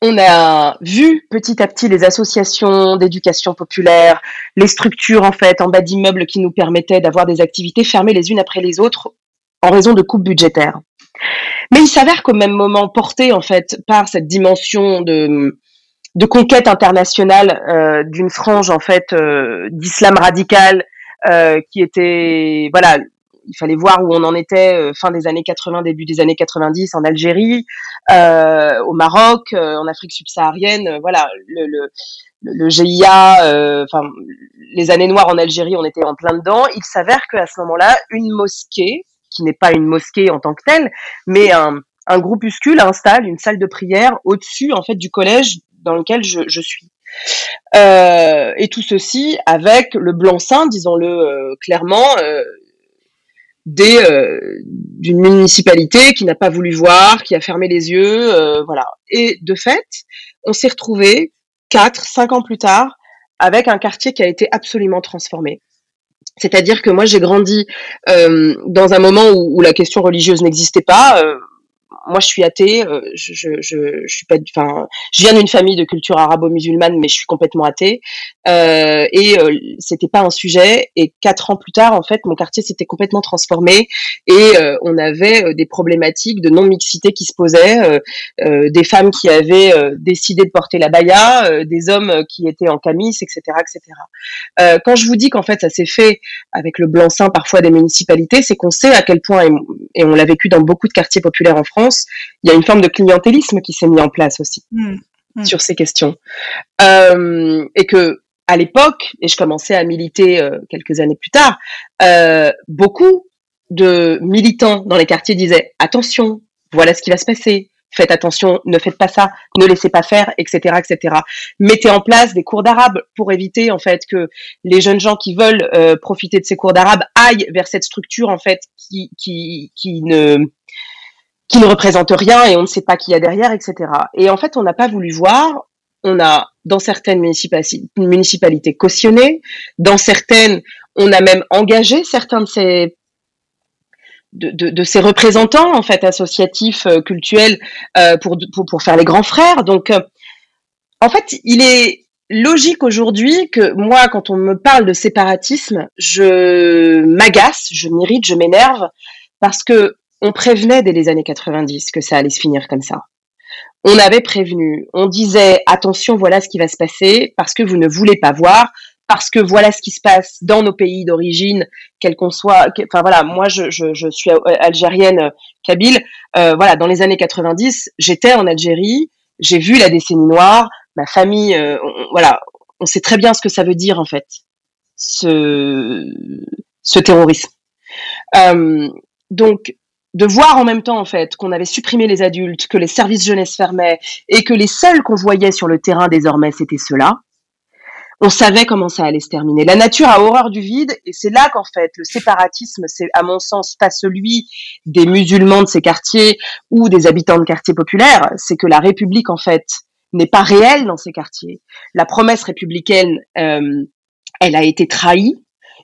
on a vu petit à petit les associations d'éducation populaire, les structures en fait en bas d'immeubles qui nous permettaient d'avoir des activités fermées les unes après les autres en raison de coupes budgétaires. Mais il s'avère qu'au même moment, porté en fait par cette dimension de, de conquête internationale euh, d'une frange en fait euh, d'islam radical euh, qui était voilà il fallait voir où on en était euh, fin des années 80, début des années 90 en Algérie, euh, au Maroc, euh, en Afrique subsaharienne. voilà, le, le, GIA, enfin les années noires en Algérie, on était en plein dedans. Il s'avère qu'à ce moment-là, une mosquée, qui n'est pas une mosquée en tant que telle, mais un, un groupuscule installe une salle de prière au-dessus en fait du collège dans lequel je, je suis. Et tout ceci avec le blanc-seing, disons-le clairement, euh, d'une municipalité qui n'a pas voulu voir, qui a fermé les yeux, euh, voilà. Et de fait, on s'est retrouvé quatre, cinq ans plus tard avec un quartier qui a été absolument transformé. C'est-à-dire que moi j'ai grandi euh, dans un moment où, où la question religieuse n'existait pas. Moi, je suis athée. Euh, je, je, je, je, suis pas. Enfin, je viens d'une famille de culture arabo-musulmane, mais je suis complètement athée. Euh, et euh, c'était pas un sujet. Et quatre ans plus tard, en fait, mon quartier s'était complètement transformé et euh, on avait des problématiques de non-mixité qui se posaient, des femmes qui avaient décidé de porter la baya, des hommes qui étaient en camis, etc., etc. quand je vous dis qu'en fait, ça s'est fait avec le blanc-seing parfois des municipalités, c'est qu'on sait à quel point, et on l'a vécu dans beaucoup de quartiers populaires en France il y a une forme de clientélisme qui s'est mis en place aussi mmh, mmh. sur ces questions. Euh, et que à l'époque, et je commençais à militer euh, quelques années plus tard, euh, beaucoup de militants dans les quartiers disaient attention, voilà ce qui va se passer, faites attention, ne faites pas ça, ne laissez pas faire, etc., etc. Mettez en place des cours d'arabe pour éviter en fait que les jeunes gens qui veulent euh, profiter de ces cours d'arabe aillent vers cette structure en fait qui qui qui ne qui ne représente rien et on ne sait pas qui y a derrière, etc. Et en fait, on n'a pas voulu voir. On a, dans certaines municipalités, cautionné. Dans certaines, on a même engagé certains de ces de, de, de ces représentants en fait associatifs euh, cultuels euh, pour, pour, pour faire les grands frères. Donc, euh, en fait, il est logique aujourd'hui que moi, quand on me parle de séparatisme, je m'agace, je m'irrite, je m'énerve parce que on prévenait dès les années 90 que ça allait se finir comme ça. On avait prévenu, on disait attention, voilà ce qui va se passer parce que vous ne voulez pas voir, parce que voilà ce qui se passe dans nos pays d'origine, quel qu'on soit. Enfin voilà, moi je, suis algérienne, kabyle. Euh, voilà, dans les années 90, j'étais en Algérie, j'ai vu la décennie noire, ma famille, euh, voilà, on sait très bien ce que ça veut dire en fait, ce, terrorisme. Euh, donc de voir en même temps en fait qu'on avait supprimé les adultes, que les services jeunesse fermaient et que les seuls qu'on voyait sur le terrain désormais c'était ceux-là, on savait comment ça allait se terminer. La nature a horreur du vide et c'est là qu'en fait le séparatisme, c'est à mon sens pas celui des musulmans de ces quartiers ou des habitants de quartiers populaires, c'est que la République en fait n'est pas réelle dans ces quartiers. La promesse républicaine, euh, elle a été trahie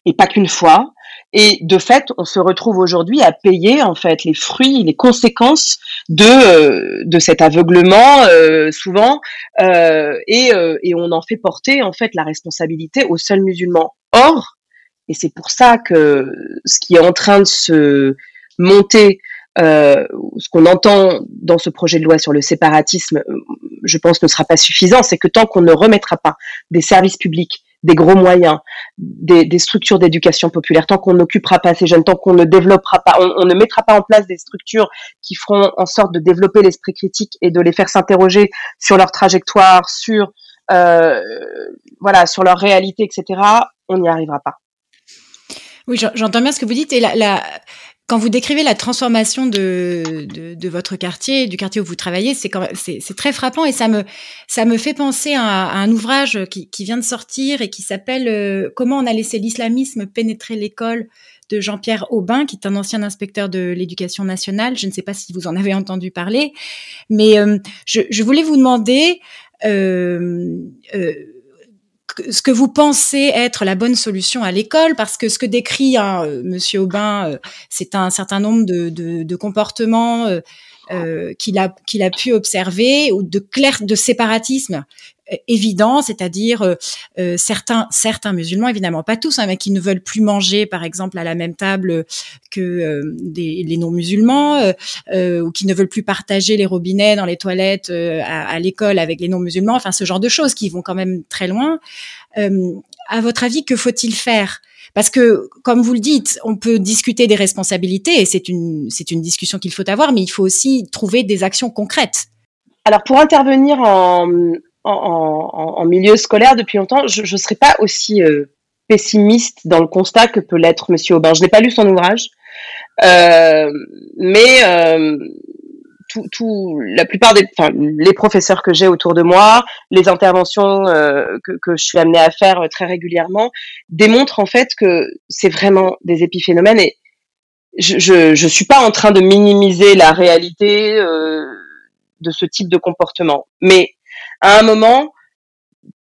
et pas qu'une fois. Et de fait, on se retrouve aujourd'hui à payer en fait les fruits, les conséquences de euh, de cet aveuglement euh, souvent, euh, et, et on en fait porter en fait la responsabilité aux seuls musulmans. Or, et c'est pour ça que ce qui est en train de se monter, ce qu'on entend dans ce projet de loi sur le séparatisme, je pense ne sera pas suffisant, c'est que tant qu'on ne remettra pas des services publics des gros moyens, des, structures d'éducation populaire, tant qu'on n'occupera pas ces jeunes, tant qu'on ne développera pas, on, ne mettra pas en place des structures qui feront en sorte de développer l'esprit critique et de les faire s'interroger sur leur trajectoire, sur euh, voilà, sur leur réalité, etc. On n'y arrivera pas. Oui, j'entends bien ce que vous dites. Et la, quand vous décrivez la transformation de, de, de, votre quartier, du quartier où vous travaillez, c'est c'est très frappant et ça me ça me fait penser à, à un ouvrage qui, qui, vient de sortir et qui s'appelle euh, Comment on a laissé l'islamisme pénétrer l'école de Jean-Pierre Aubin, qui est un ancien inspecteur de l'éducation nationale. Je ne sais pas si vous en avez entendu parler, mais euh, je, je, voulais vous demander. Euh, euh ce que vous pensez être la bonne solution à l'école, parce que ce que décrit hein, euh, Monsieur Aubin, euh, c'est un certain nombre de, comportements euh, qu'il a qu'il a pu observer ou de clair de séparatisme euh, évident, c'est-à-dire euh, euh, certains certains musulmans, évidemment pas tous, hein, mais qui ne veulent plus manger, par exemple, à la même table que des, les non-musulmans, ou qui ne veulent plus partager les robinets dans les toilettes à, à l'école avec les non-musulmans, enfin ce genre de choses qui vont quand même très loin. à votre avis, que faut-il faire? Parce que, comme vous le dites, on peut discuter des responsabilités et c'est une, c'est une discussion qu'il faut avoir, mais il faut aussi trouver des actions concrètes. Alors, pour intervenir en, en, en, milieu scolaire depuis longtemps, je ne serais pas aussi euh, pessimiste dans le constat que peut l'être Monsieur Aubin. Je n'ai pas lu son ouvrage, euh, mais euh, tout, tout, la plupart des, les professeurs que j'ai autour de moi, les interventions euh, que, que, je suis amenée à faire très régulièrement, démontrent en fait que c'est vraiment des épiphénomènes et je, je, je suis pas en train de minimiser la réalité euh, de ce type de comportement, mais à un moment,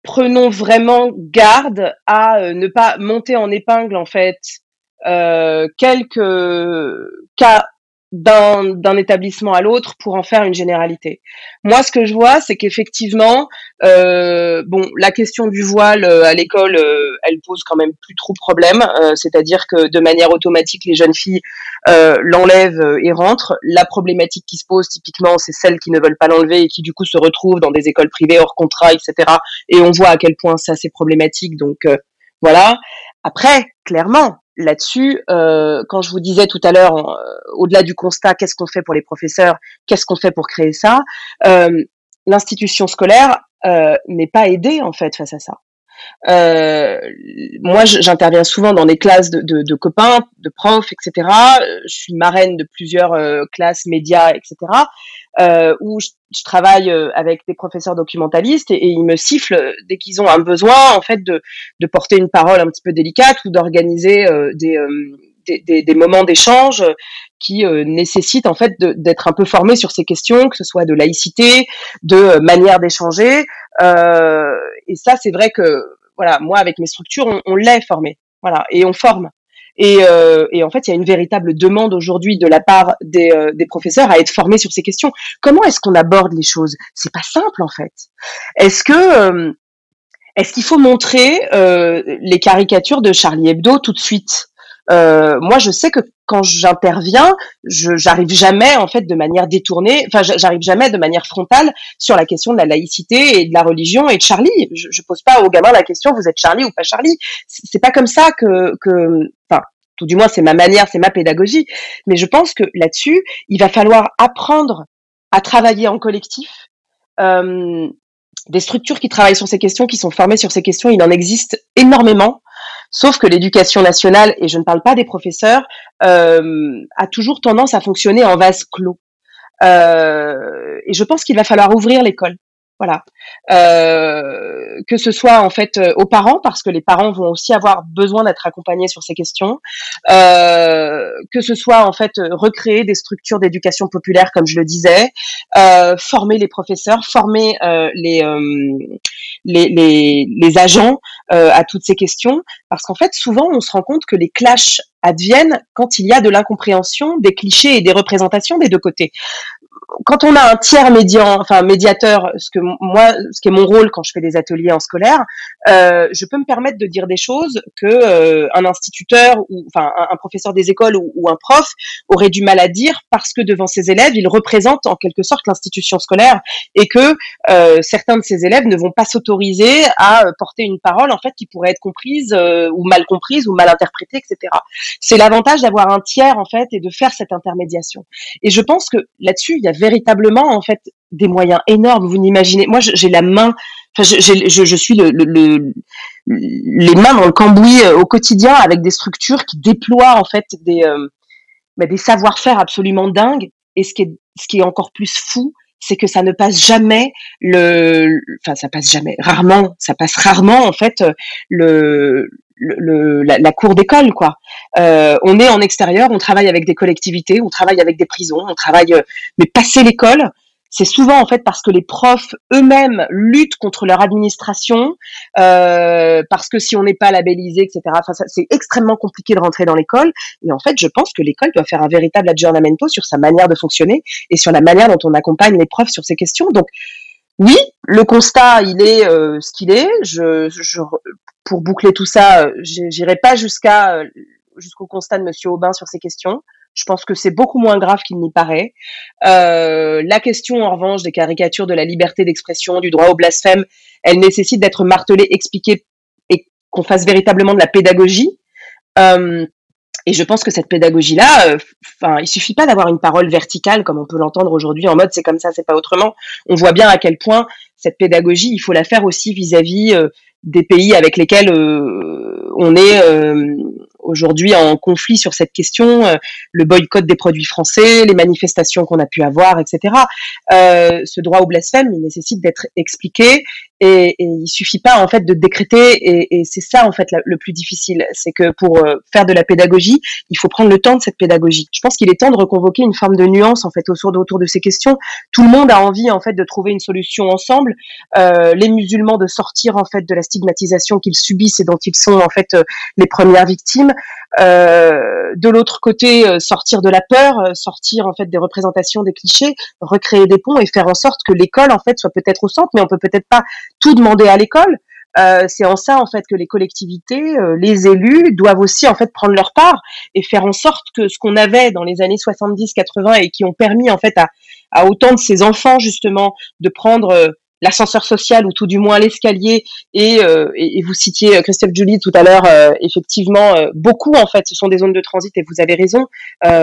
prenons vraiment garde à euh, ne pas monter en épingle en fait. Euh, quelques cas d'un établissement à l'autre pour en faire une généralité. Moi, ce que je vois, c'est qu'effectivement, euh, bon, la question du voile euh, à l'école, euh, elle pose quand même plus trop problème. Euh, c'est-à-dire que de manière automatique, les jeunes filles l'enlèvent et rentrent. La problématique qui se pose typiquement, c'est celles qui ne veulent pas l'enlever et qui du coup se retrouvent dans des écoles privées hors contrat, etc. Et on voit à quel point ça c'est problématique. Donc voilà. Après, clairement, là-dessus. Euh, quand je vous disais tout à l'heure, euh, au-delà du constat, qu'est-ce qu'on fait pour les professeurs, qu'est-ce qu'on fait pour créer ça, euh, l'institution scolaire n'est pas aidée en fait face à ça. Moi, j'interviens souvent dans des classes de, de, de, copains, de profs, etc. Je suis marraine de plusieurs classes médias, etc euh, où je, travaille euh, avec des professeurs documentalistes et, ils me sifflent dès qu'ils ont un besoin en fait de, de porter une parole un petit peu délicate ou d'organiser euh, des, euh, des, des, moments d'échange qui nécessitent en fait d'être un peu formés sur ces questions, que ce soit de laïcité, de manière d'échanger. Et ça, c'est vrai que voilà, moi avec mes structures, on, on l'est formé, voilà, et on forme. Et, euh, et, en fait, il y a une véritable demande aujourd'hui de la part des, euh, des, professeurs à être formés sur ces questions. Comment est-ce qu'on aborde les choses? C'est pas simple en fait. Est-ce que euh, est-ce qu'il faut montrer euh, les caricatures de Charlie Hebdo tout de suite? Moi, je sais que quand j'interviens, j'arrive jamais en fait de manière détournée, enfin j'arrive jamais de manière frontale sur la question de la laïcité et de la religion et de Charlie. Je, je pose pas aux gamins la question vous êtes Charlie ou pas Charlie. C'est pas comme ça que que enfin tout du moins c'est ma manière, c'est ma pédagogie. Mais je pense que là-dessus, il va falloir apprendre à travailler en collectif. Euh, des structures qui travaillent sur ces questions, qui sont formées sur ces questions, il en existe énormément. Sauf que l'éducation nationale, et je ne parle pas des professeurs, euh, a toujours tendance à fonctionner en vase clos. Euh, et je pense qu'il va falloir ouvrir l'école. Voilà. Euh, que ce soit en fait euh, aux parents, parce que les parents vont aussi avoir besoin d'être accompagnés sur ces questions. Euh, que ce soit en fait recréer des structures d'éducation populaire, comme je le disais, euh, former les professeurs, former euh, les, les, les, les agents à toutes ces questions, parce qu'en fait souvent on se rend compte que les clashs adviennent quand il y a de l'incompréhension, des clichés et des représentations des deux côtés. Quand on a un tiers médian, enfin médiateur, ce que moi, ce qui est mon rôle quand je fais des ateliers en scolaire, euh, je peux me permettre de dire des choses que euh, un instituteur ou enfin un, professeur des écoles ou, un prof aurait du mal à dire parce que devant ses élèves, il représente en quelque sorte l'institution scolaire et que euh, certains de ses élèves ne vont pas s'autoriser à porter une parole en fait qui pourrait être comprise ou mal comprise ou mal interprétée, etc. C'est l'avantage d'avoir un tiers en fait et de faire cette intermédiation. Et je pense que là-dessus, il y a véritablement en fait des moyens énormes. Vous n'imaginez. Moi, j'ai la main. Enfin, je, je, je, suis le, le, les mains dans le cambouis euh, au quotidien avec des structures qui déploient en fait des euh, bah, des savoir-faire absolument dingues. Et ce qui est ce qui est encore plus fou, c'est que ça ne passe jamais le, enfin ça passe jamais, rarement, ça passe rarement en fait le le, la, cour d'école, quoi. Euh, on est en extérieur, on travaille avec des collectivités, on travaille avec des prisons, on travaille, euh, mais passer l'école, c'est souvent en fait parce que les profs eux-mêmes luttent contre leur administration, euh, parce que si on n'est pas labellisé, etc. Enfin, c'est extrêmement compliqué de rentrer dans l'école. Et en fait, je pense que l'école doit faire un véritable aggiornamento sur sa manière de fonctionner et sur la manière dont on accompagne les profs sur ces questions. Donc oui, le constat, il est euh, ce qu'il est. Pour boucler tout ça, euh, j'irai pas jusqu'à euh, jusqu'au constat de Monsieur Aubin sur ces questions. Je pense que c'est beaucoup moins grave qu'il n'y paraît. La question, en revanche, des caricatures de la liberté d'expression, du droit au blasphème, elle nécessite d'être martelée, expliquée et qu'on fasse véritablement de la pédagogie. Et je pense que cette pédagogie-là, euh, enfin, il suffit pas d'avoir une parole verticale comme on peut l'entendre aujourd'hui en mode c'est comme ça, c'est pas autrement. On voit bien à quel point cette pédagogie, il faut la faire aussi vis-à-vis euh, des pays avec lesquels euh, on est aujourd'hui en conflit sur cette question, euh, le boycott des produits français, les manifestations qu'on a pu avoir, etc. Euh, ce droit au blasphème, il nécessite d'être expliqué et, et, il suffit pas en fait de décréter et, et c'est ça en fait le plus difficile, c'est que pour euh, faire de la pédagogie, il faut prendre le temps de cette pédagogie. Je pense qu'il est temps de reconvoquer une forme de nuance en fait autour de, autour de ces questions. Tout le monde a envie en fait de trouver une solution ensemble. Euh, les musulmans de sortir en fait de la stigmatisation qu'ils subissent et dont ils sont en fait euh, les premières victimes. Euh, de l'autre côté, euh, sortir de la peur, euh, sortir en fait des représentations, des clichés, recréer des ponts et faire en sorte que l'école en fait soit peut-être au centre, mais on peut peut-être pas tout demander à l'école. Euh, c'est en ça en fait que les collectivités, les élus doivent aussi en fait prendre leur part et faire en sorte que ce qu'on avait dans les années 70-80 et qui ont permis en fait à, à autant de ces enfants justement de prendre l'ascenseur social ou tout du moins l'escalier. Et, euh, et, vous citiez euh, Christophe Julie tout à l'heure euh, effectivement beaucoup en fait ce sont des zones de transit et vous avez raison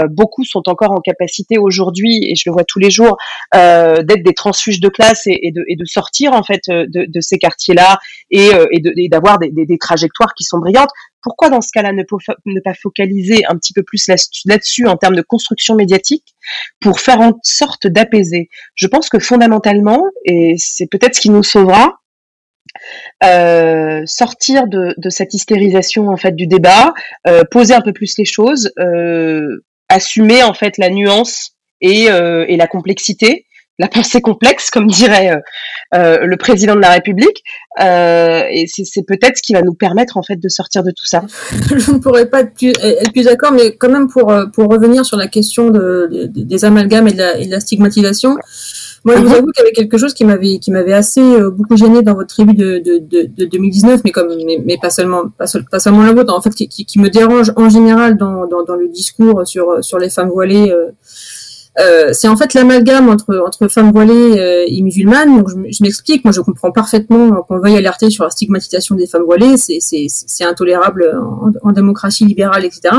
beaucoup sont encore en capacité aujourd'hui et je le vois tous les jours d'être des transfuges de classe et, de, et, de, sortir en fait de, de ces quartiers là et, et d'avoir des, des, des, trajectoires qui sont brillantes pourquoi dans ce cas-là ne, pas focaliser un petit peu plus là-dessus en termes de construction médiatique pour faire en sorte d'apaiser? Je pense que fondamentalement, et c'est peut-être ce qui nous sauvera, euh, sortir de, cette hystérisation en fait du débat, euh, poser un peu plus les choses, euh, assumer en fait la nuance et, et la complexité la pensée complexe, comme dirait euh, euh, le président de la République. Euh, et c'est peut-être ce qui va nous permettre en fait de sortir de tout ça. Je ne pourrais pas être plus, plus d'accord, mais quand même pour pour revenir sur la question de, des amalgames et de, la, et de la stigmatisation. Moi, je vous mhm. avoue qu'il y avait quelque chose qui m'avait qui m'avait assez beaucoup gêné dans votre tribu de, de, de, 2019, mais comme mais, mais, pas seulement pas, pas seulement la vôtre, en fait, qui, qui, me dérange en général dans, dans, dans le discours sur sur les femmes voilées. Euh, c'est en fait l'amalgame entre femmes voilées euh, et musulmanes. Donc je, m'explique, moi je comprends parfaitement qu'on veuille alerter sur la stigmatisation des femmes voilées, c'est intolérable en, démocratie libérale, etc.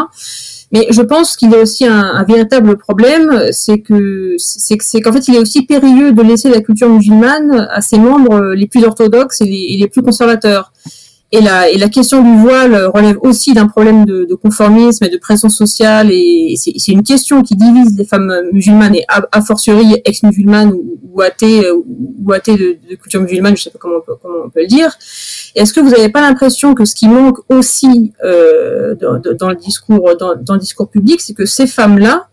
Mais je pense qu'il y a aussi un, véritable problème, c'est que c'est qu'en fait il est aussi périlleux de laisser la culture musulmane à ses membres les plus orthodoxes et les plus conservateurs. Et la, et la question du voile relève aussi d'un problème de, de, conformisme et de pression sociale. Et c'est une question qui divise les femmes musulmanes et a, fortiori ex-musulmanes ou, athées ou athées de, de, culture musulmane, je sais pas comment on peut, comment on peut le dire. Est-ce que vous n'avez pas l'impression que ce qui manque aussi euh, dans, dans, le discours dans, dans le discours public, c'est que ces femmes-là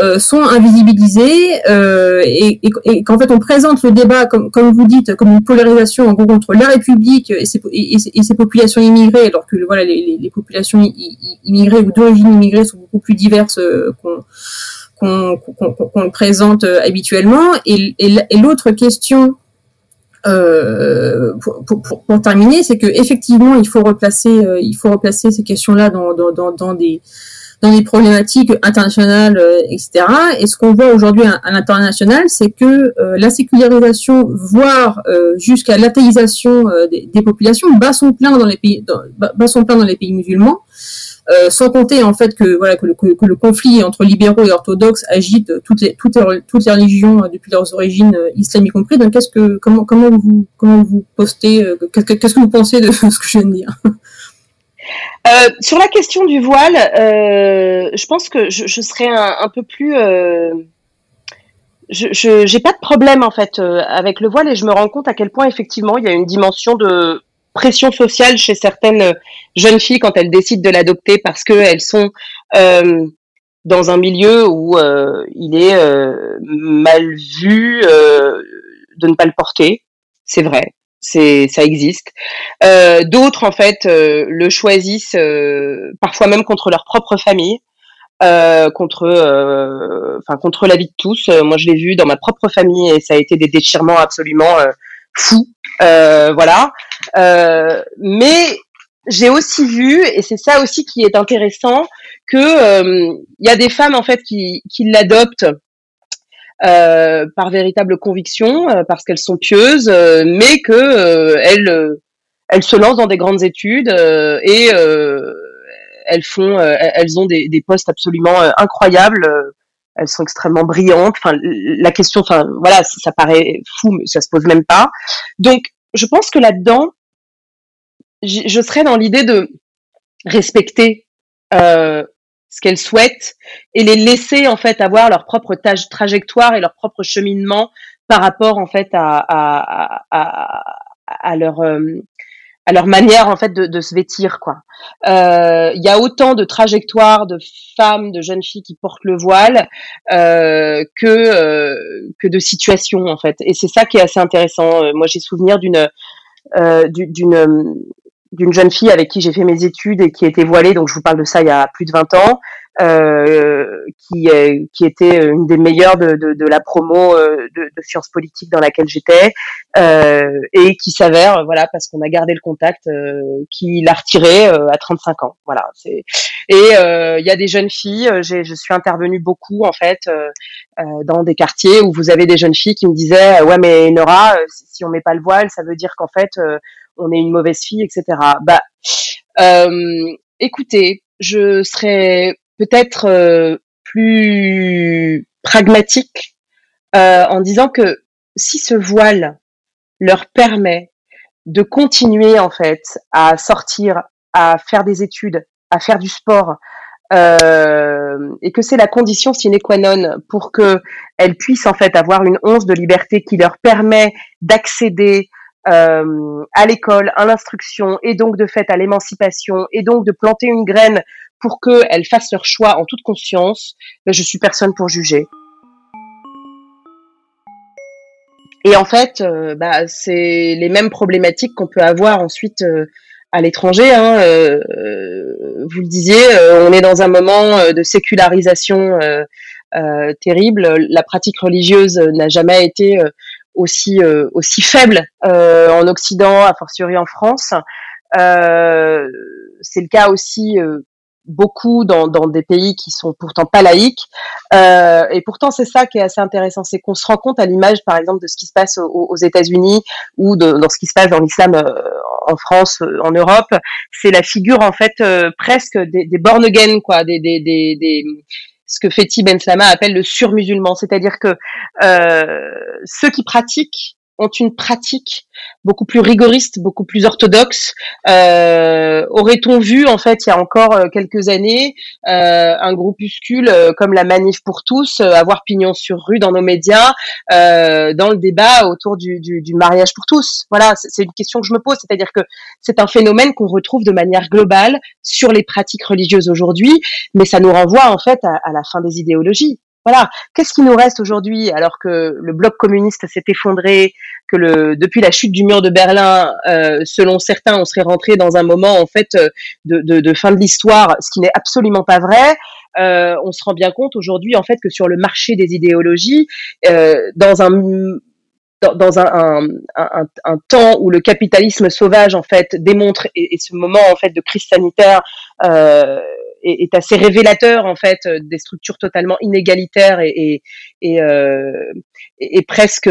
euh, sont invisibilisés euh, et, et, qu'en fait on présente le débat comme, comme vous dites comme une polarisation en gros contre la République et ses, populations immigrées alors que voilà les, populations immigrées ou d'origine immigrée sont beaucoup plus diverses euh, qu'on qu'on le présente euh, habituellement. Et, l'autre question pour, terminer, c'est que effectivement, il faut replacer, il faut ces questions-là dans, dans, dans, des dans des problématiques internationales, euh, etc. Et ce qu'on voit aujourd'hui à, l'international, c'est que euh, la sécularisation, voire euh, jusqu'à l'athéisation des, des, populations, bat son plein dans les pays, bat son plein dans les pays musulmans. Euh, sans compter en fait que voilà que le, que le, conflit entre libéraux et orthodoxes agite toutes les toutes les, les religions depuis leurs origines, islam y compris. Donc qu'est-ce que comment comment vous comment vous postez qu'est-ce que vous pensez de ce que je viens de dire? Euh, sur la question du voile, euh, je pense que je, serais un, peu plus. Euh, je n'ai pas de problème en fait avec le voile et je me rends compte à quel point effectivement il y a une dimension de pression sociale chez certaines jeunes filles quand elles décident de l'adopter parce qu'elles sont dans un milieu où il est mal vu de ne pas le porter. C'est vrai c'est ça existe. Euh, D'autres en fait euh, le choisissent euh, parfois même contre leur propre famille, contre enfin contre la vie de tous. moi je l'ai vu dans ma propre famille et ça a été des déchirements absolument fous. voilà. mais j'ai aussi vu et c'est ça aussi qui est intéressant que il y a des femmes en fait qui l'adoptent euh, par véritable conviction, euh, parce qu'elles sont pieuses, euh, mais que elles, elles se lancent dans des grandes études et elles font, elles ont des, des postes absolument incroyables. elles sont extrêmement brillantes. Enfin, la question, enfin, voilà, ça, paraît fou, mais ça se pose même pas. Donc, je pense que là-dedans, je serais dans l'idée de respecter euh, ce qu'elles souhaitent et les laisser en fait avoir leur propre trajectoire et leur propre cheminement par rapport en fait à, à, à, à leur euh, à leur manière en fait de, de se vêtir quoi. Euh, il y a autant de trajectoires de femmes, de jeunes filles qui portent le voile euh, que euh, que de situations en fait. Et c'est ça qui est assez intéressant. Moi j'ai souvenir d'une euh, d'une d'une jeune fille avec qui j'ai fait mes études et qui était voilée, donc je vous parle de ça il y a plus de 20 ans, euh, qui, qui était une des meilleures de, de, de la promo euh, de, de, sciences politiques dans laquelle j'étais, euh, et qui s'avère, voilà, parce qu'on a gardé le contact, euh, qui l'a retiré euh, à 35 ans. Voilà. C'est et il y a des jeunes filles. je suis intervenue beaucoup en fait dans des quartiers où vous avez des jeunes filles qui me disaient, ouais mais Nora, si on met pas le voile, ça veut dire qu'en fait on est une mauvaise fille, etc. Bah, euh, écoutez, je serais peut-être euh, plus pragmatique euh, en disant que si ce voile leur permet de continuer en fait à sortir, à faire des études, à faire du sport, et que c'est la condition sine qua non pour que elles puissent en fait avoir une once de liberté qui leur permet d'accéder euh, à l'école, à l'instruction, et donc de fait à l'émancipation, et donc de planter une graine pour qu'elles fassent leur choix en toute conscience, ben, je suis personne pour juger. Et en fait, euh, bah, c'est les mêmes problématiques qu'on peut avoir ensuite euh, à l'étranger. Hein, vous le disiez, on est dans un moment de sécularisation terrible. La pratique religieuse n'a jamais été aussi euh, aussi faible euh, en Occident, a fortiori en France. Euh, c'est le cas aussi beaucoup dans, dans, des pays qui sont pourtant pas laïques. Euh, et pourtant, c'est ça qui est assez intéressant, c'est qu'on se rend compte à l'image, par exemple, de ce qui se passe aux, aux États-Unis ou de, dans ce qui se passe dans l'islam euh, en France, en Europe. C'est la figure en fait euh, presque des, des born again, quoi, des, des, des, des ce que Fethi Ben Slama appelle le surmusulman, c'est-à-dire que euh, ceux qui pratiquent ont une pratique beaucoup plus rigoriste, beaucoup plus orthodoxe. Euh, Aurait-on vu, en fait, il y a encore euh, quelques années, euh, un groupuscule euh, comme la Manif pour tous avoir pignon sur rue dans nos médias, dans le débat autour du, mariage pour tous? Voilà, c'est une question que je me pose, c'est-à-dire que c'est un phénomène qu'on retrouve de manière globale sur les pratiques religieuses aujourd'hui, mais ça nous renvoie en fait à la fin des idéologies. Voilà. Qu'est-ce qui nous reste aujourd'hui alors que le bloc communiste s'est effondré, que le depuis la chute du mur de Berlin, euh, selon certains, on serait rentré dans un moment en fait euh, de, de, de fin de l'histoire, ce qui n'est absolument pas vrai. Euh, on se rend bien compte aujourd'hui en fait que sur le marché des idéologies, euh, dans un dans un, un, un, temps où le capitalisme sauvage en fait démontre et, et ce moment en fait de crise sanitaire euh, est, est, assez révélateur en fait des structures totalement inégalitaires et, et, et, euh, et presque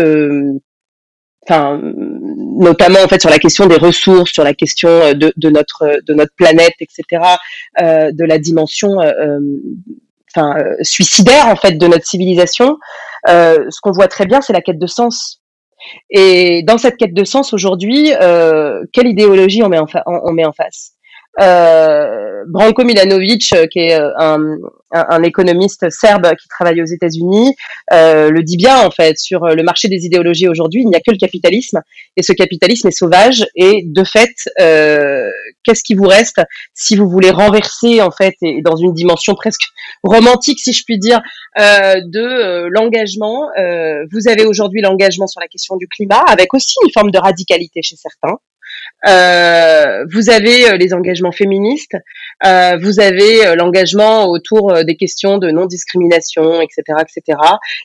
enfin notamment en fait sur la question des ressources, sur la question euh, de, de notre de notre planète, etc., euh, de la dimension euh, euh enfin suicidaire en fait de notre civilisation. Euh, ce qu'on voit très bien, c'est la quête de sens. Et dans cette quête de sens aujourd'hui, quelle idéologie on met en, on met en face? Euh, Branko Milanovic, euh, qui est euh, un, un, économiste serbe qui travaille aux États-Unis, le dit bien en fait sur le marché des idéologies aujourd'hui. Il n'y a que le capitalisme et ce capitalisme est sauvage. Et de fait, qu'est-ce qui vous reste si vous voulez renverser en fait et, dans une dimension presque romantique, si je puis dire, de l'engagement? vous avez aujourd'hui l'engagement sur la question du climat, avec aussi une forme de radicalité chez certains. Euh, vous avez euh, les engagements féministes, euh, vous avez euh, l'engagement autour des questions de non-discrimination, etc., etc.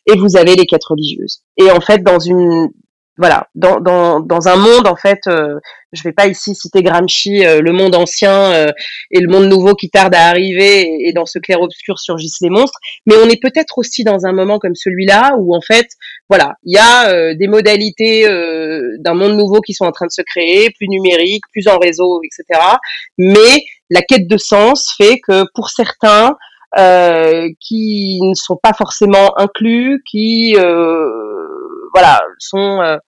Et vous avez les quêtes religieuses. Et en fait, dans une voilà, dans, dans, dans un monde en fait, euh, je vais pas ici citer Gramsci, euh, le monde ancien euh, et le monde nouveau qui tarde à arriver, et, dans ce clair obscur surgissent les monstres. Mais on est peut-être aussi dans un moment comme celui-là où en fait, voilà, il y a euh, des modalités d'un monde nouveau qui sont en train de se créer, plus numérique, plus en réseau, etc. Mais la quête de sens fait que pour certains, euh, qui ne sont pas forcément inclus, qui euh, voilà sont euh,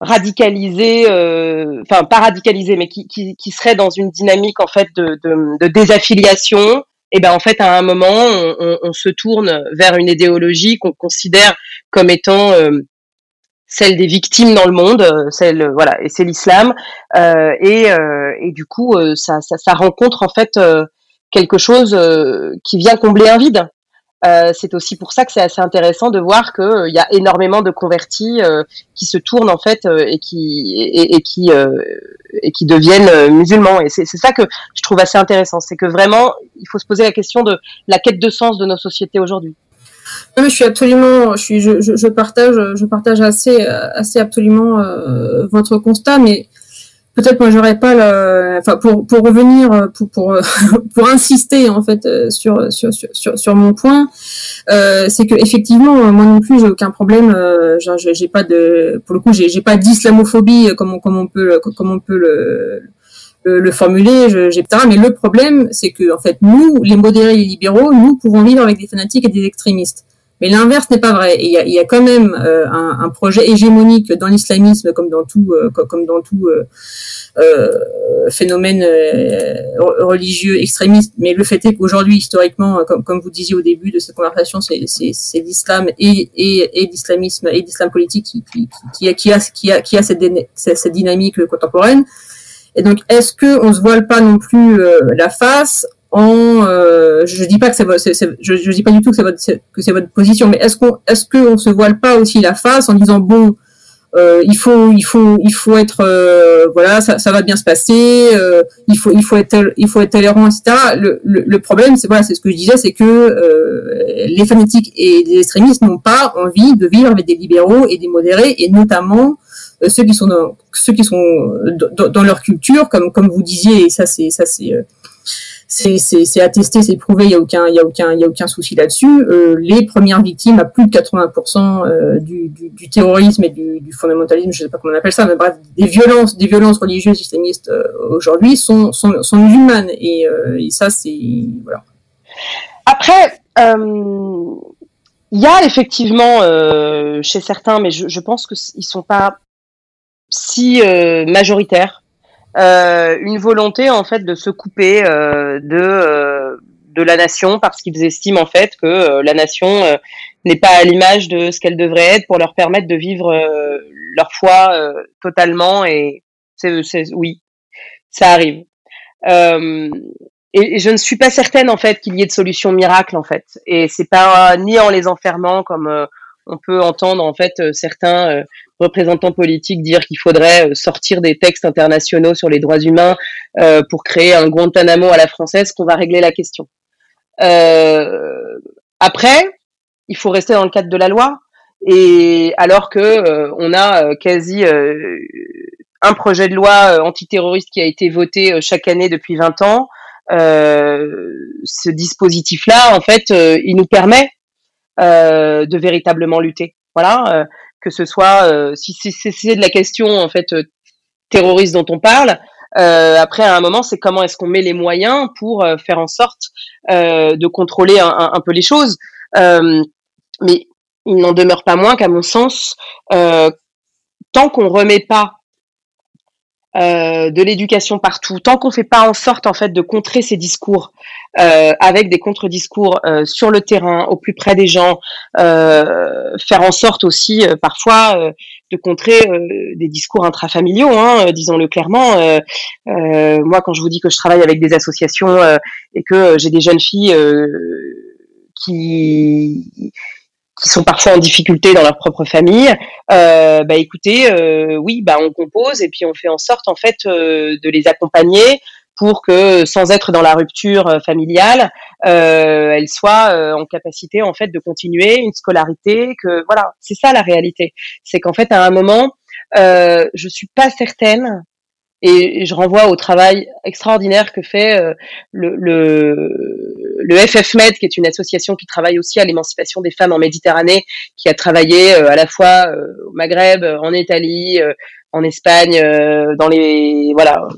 radicalisés, euh, enfin pas radicalisés, mais qui, qui, qui seraient dans une dynamique en fait de, de, de désaffiliation, et ben en fait à un moment on, on se tourne vers une idéologie qu'on considère comme étant euh, celle des victimes dans le monde, euh, celle voilà, et c'est l'islam, euh, et, euh, et du coup ça, ça, ça, rencontre en fait quelque chose qui vient combler un vide. Euh, c'est aussi pour ça que c'est assez intéressant de voir qu'il euh, y a énormément de convertis euh, qui se tournent en fait et qui et, et qui et qui deviennent musulmans. Et c'est ça que je trouve assez intéressant, c'est que vraiment il faut se poser la question de la quête de sens de nos sociétés aujourd'hui. Je suis absolument, je suis, je, je, je partage, je partage assez, assez absolument euh, votre constat, mais peut-être moi j'aurais pas le, enfin pour pour revenir pour pour pour insister en fait euh, sur sur sur sur mon point, euh, c'est que effectivement moi non plus j'ai aucun problème, euh, j'ai pas de pour le coup j'ai j'ai pas d'islamophobie comme on comme on peut comme on peut le le, le formuler, j'ai etc. Mais le problème, c'est que en fait, nous, les modérés et les libéraux, nous pouvons vivre avec des fanatiques et des extrémistes. Mais l'inverse n'est pas vrai. Il y a, quand même euh, un, projet hégémonique dans l'islamisme, comme dans tout, euh, comme dans tout euh, euh phénomène religieux extrémiste. Mais le fait est qu'aujourd'hui, historiquement, comme, vous disiez au début de cette conversation, c'est l'islam et, l'islamisme et l'islam politique qui, a, cette dynamique contemporaine. Et donc, est-ce que on se voile pas non plus la face en euh, je dis pas que c'est je, dis pas du tout que c'est votre que c'est votre position mais est-ce qu'on est-ce qu'on se voile pas aussi la face en disant bon euh, il faut il faut il faut être euh, voilà ça, va bien se passer euh, il faut il faut être il faut être tolérant etc le, le, le problème c'est voilà c'est ce que je disais c'est que euh, les fanatiques et les extrémistes n'ont pas envie de vivre avec des libéraux et des modérés et notamment euh, ceux qui sont dans, ceux qui sont dans, dans, leur culture comme comme vous disiez et ça c'est ça c'est c'est attesté, c'est prouvé, il y a aucun, y a aucun, y a aucun souci là-dessus. Euh, les premières victimes, à plus de 80% euh, du, du, du, terrorisme et du, du, fondamentalisme, je sais pas comment on appelle ça, mais bref, des violences, des violences religieuses islamistes euh, aujourd'hui sont, sont, sont, musulmanes et, euh, et ça c'est voilà. Après, euh, il y a effectivement chez certains, mais je, je pense qu'ils sont pas si majoritaires, une volonté en fait de se couper de de la nation parce qu'ils estiment en fait que la nation n'est pas à l'image de ce qu'elle devrait être pour leur permettre de vivre leur foi totalement et c'est oui ça arrive. Euh, et, je ne suis pas certaine en fait qu'il y ait de solution miracle en fait. Et c'est pas ni en les enfermant comme euh, on peut entendre en fait euh, certains représentants politiques dire qu'il faudrait sortir des textes internationaux sur les droits humains pour créer un Guantanamo à la française qu'on va régler la question. après, il faut rester dans le cadre de la loi. Et alors que on a quasi un projet de loi euh, antiterroriste qui a été voté euh, chaque année depuis 20 ans. Euh, ce dispositif-là, en fait, il nous permet de véritablement lutter. Voilà, que ce soit si c'est de la question en fait terroriste dont on parle. après, à un moment, c'est comment est-ce qu'on met les moyens pour faire en sorte de contrôler un, un, peu les choses. mais il n'en demeure pas moins qu'à mon sens, tant qu'on remet pas euh, de l'éducation partout, tant qu'on fait pas en sorte en fait de contrer ces discours euh, avec des contre-discours euh, sur le terrain, au plus près des gens, faire en sorte aussi parfois de contrer des discours intrafamiliaux, hein, disons-le clairement. moi, quand je vous dis que je travaille avec des associations et que j'ai des jeunes filles qui qui sont parfois en difficulté dans leur propre famille, euh, bah écoutez, euh, oui, bah on compose et puis on fait en sorte en fait euh, de les accompagner pour que, sans être dans la rupture euh, familiale, euh, elles soient en capacité en fait de continuer une scolarité. Que voilà, c'est ça la réalité. C'est qu'en fait à un moment, je suis pas certaine et je renvoie au travail extraordinaire que fait euh, le, le, le FFMED, qui est une association qui travaille aussi à l'émancipation des femmes en Méditerranée, qui a travaillé euh, à la fois euh, au Maghreb, en Italie, en Espagne, dans les voilà,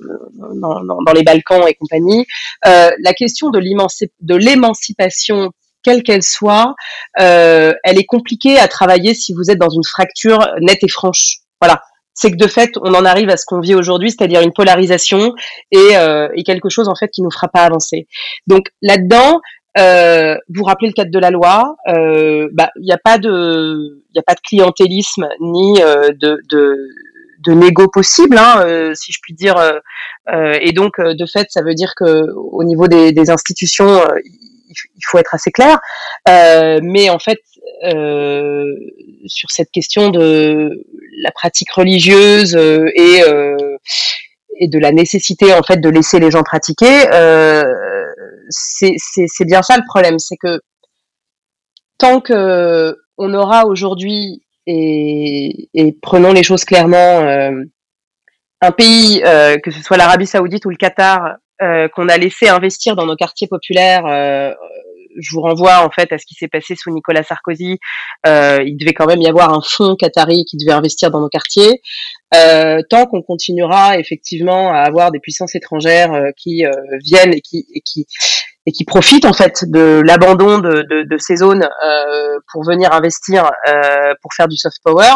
dans, dans, les Balkans et compagnie. la question de l'émancipation quelle qu'elle soit, elle est compliquée à travailler si vous êtes dans une fracture nette et franche. Voilà, c'est que de fait, on en arrive à ce qu'on vit aujourd'hui, c'est-à-dire une polarisation et, euh, et, quelque chose en fait qui nous fera pas avancer. Donc là-dedans, euh, vous rappelez le cadre de la loi, euh, bah, il n'y a pas de, il a pas de clientélisme ni euh, de, de de négo possible, hein, euh, si je puis dire. Euh, et donc, de fait, ça veut dire que au niveau des, des institutions, il faut être assez clair. mais en fait, sur cette question de la pratique religieuse euh, et euh, et de la nécessité en fait de laisser les gens pratiquer, euh, c'est bien ça le problème, c'est que tant que on aura aujourd'hui et, et, prenons les choses clairement, un pays, que ce soit l'Arabie Saoudite ou le Qatar, qu'on a laissé investir dans nos quartiers populaires je vous renvoie en fait à ce qui s'est passé sous Nicolas Sarkozy. Euh, il devait quand même y avoir un fonds qatari qui devait investir dans nos quartiers. Euh, tant qu'on continuera effectivement à avoir des puissances étrangères euh, qui euh, viennent et qui, et qui et qui profitent en fait de l'abandon de, de, de, ces zones euh, pour venir investir pour faire du soft power,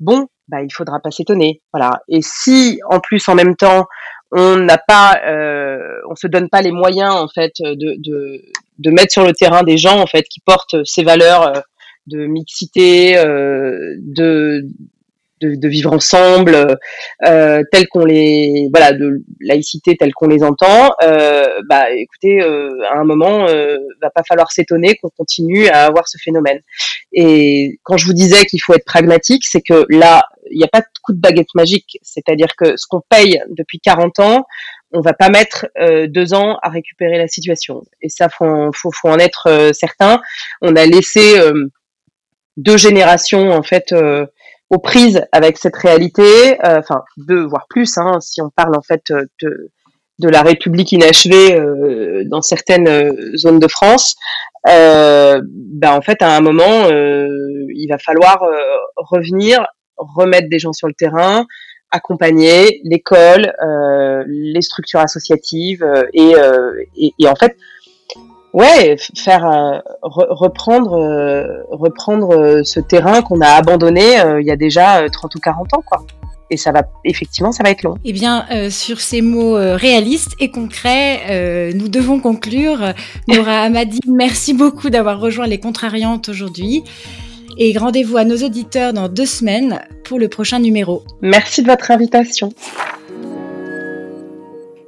bon, bah, il faudra pas s'étonner. Voilà. Et si en plus en même temps on n'a pas, euh, on se donne pas les moyens en fait de, de, de, mettre sur le terrain des gens en fait qui portent ces valeurs euh, de mixité, euh, de, de, vivre ensemble, euh, telles qu'on les, voilà, de laïcité telle qu'on les entend. Euh, bah, écoutez, euh, à un moment, euh, va pas falloir s'étonner qu'on continue à avoir ce phénomène. Et quand je vous disais qu'il faut être pragmatique, c'est que là, il n'y a pas de coup de baguette magique. C'est-à-dire que ce qu'on paye depuis 40 ans, on va pas mettre euh, deux ans à récupérer la situation. Et ça, faut, faut, faut en être euh, certain. On a laissé euh, deux générations en fait aux prises avec cette réalité, enfin deux voire plus, hein, si on parle en fait de, de la République inachevée dans certaines zones de France. ben en fait, à un moment, il va falloir revenir remettre des gens sur le terrain, accompagner l'école, euh, les structures associatives euh, et, euh, et, en fait ouais, faire reprendre reprendre ce terrain qu'on a abandonné il y a déjà 30 ou 40 ans quoi et ça va effectivement ça va être long. Eh bien, sur ces mots réalistes et concrets, nous devons conclure. Nora Amadi, merci beaucoup d'avoir rejoint les Contrariantes aujourd'hui. Et rendez-vous à nos auditeurs dans deux semaines pour le prochain numéro. Merci de votre invitation.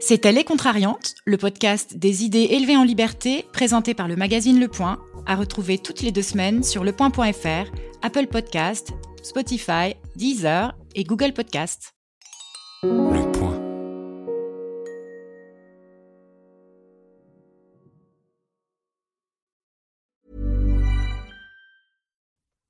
C'était Les Contrariantes, le podcast des idées élevées en liberté, présenté par le magazine Le Point, à retrouver toutes les deux semaines sur lepoint.fr, Apple Podcast, Spotify, Deezer et Google Podcast. Le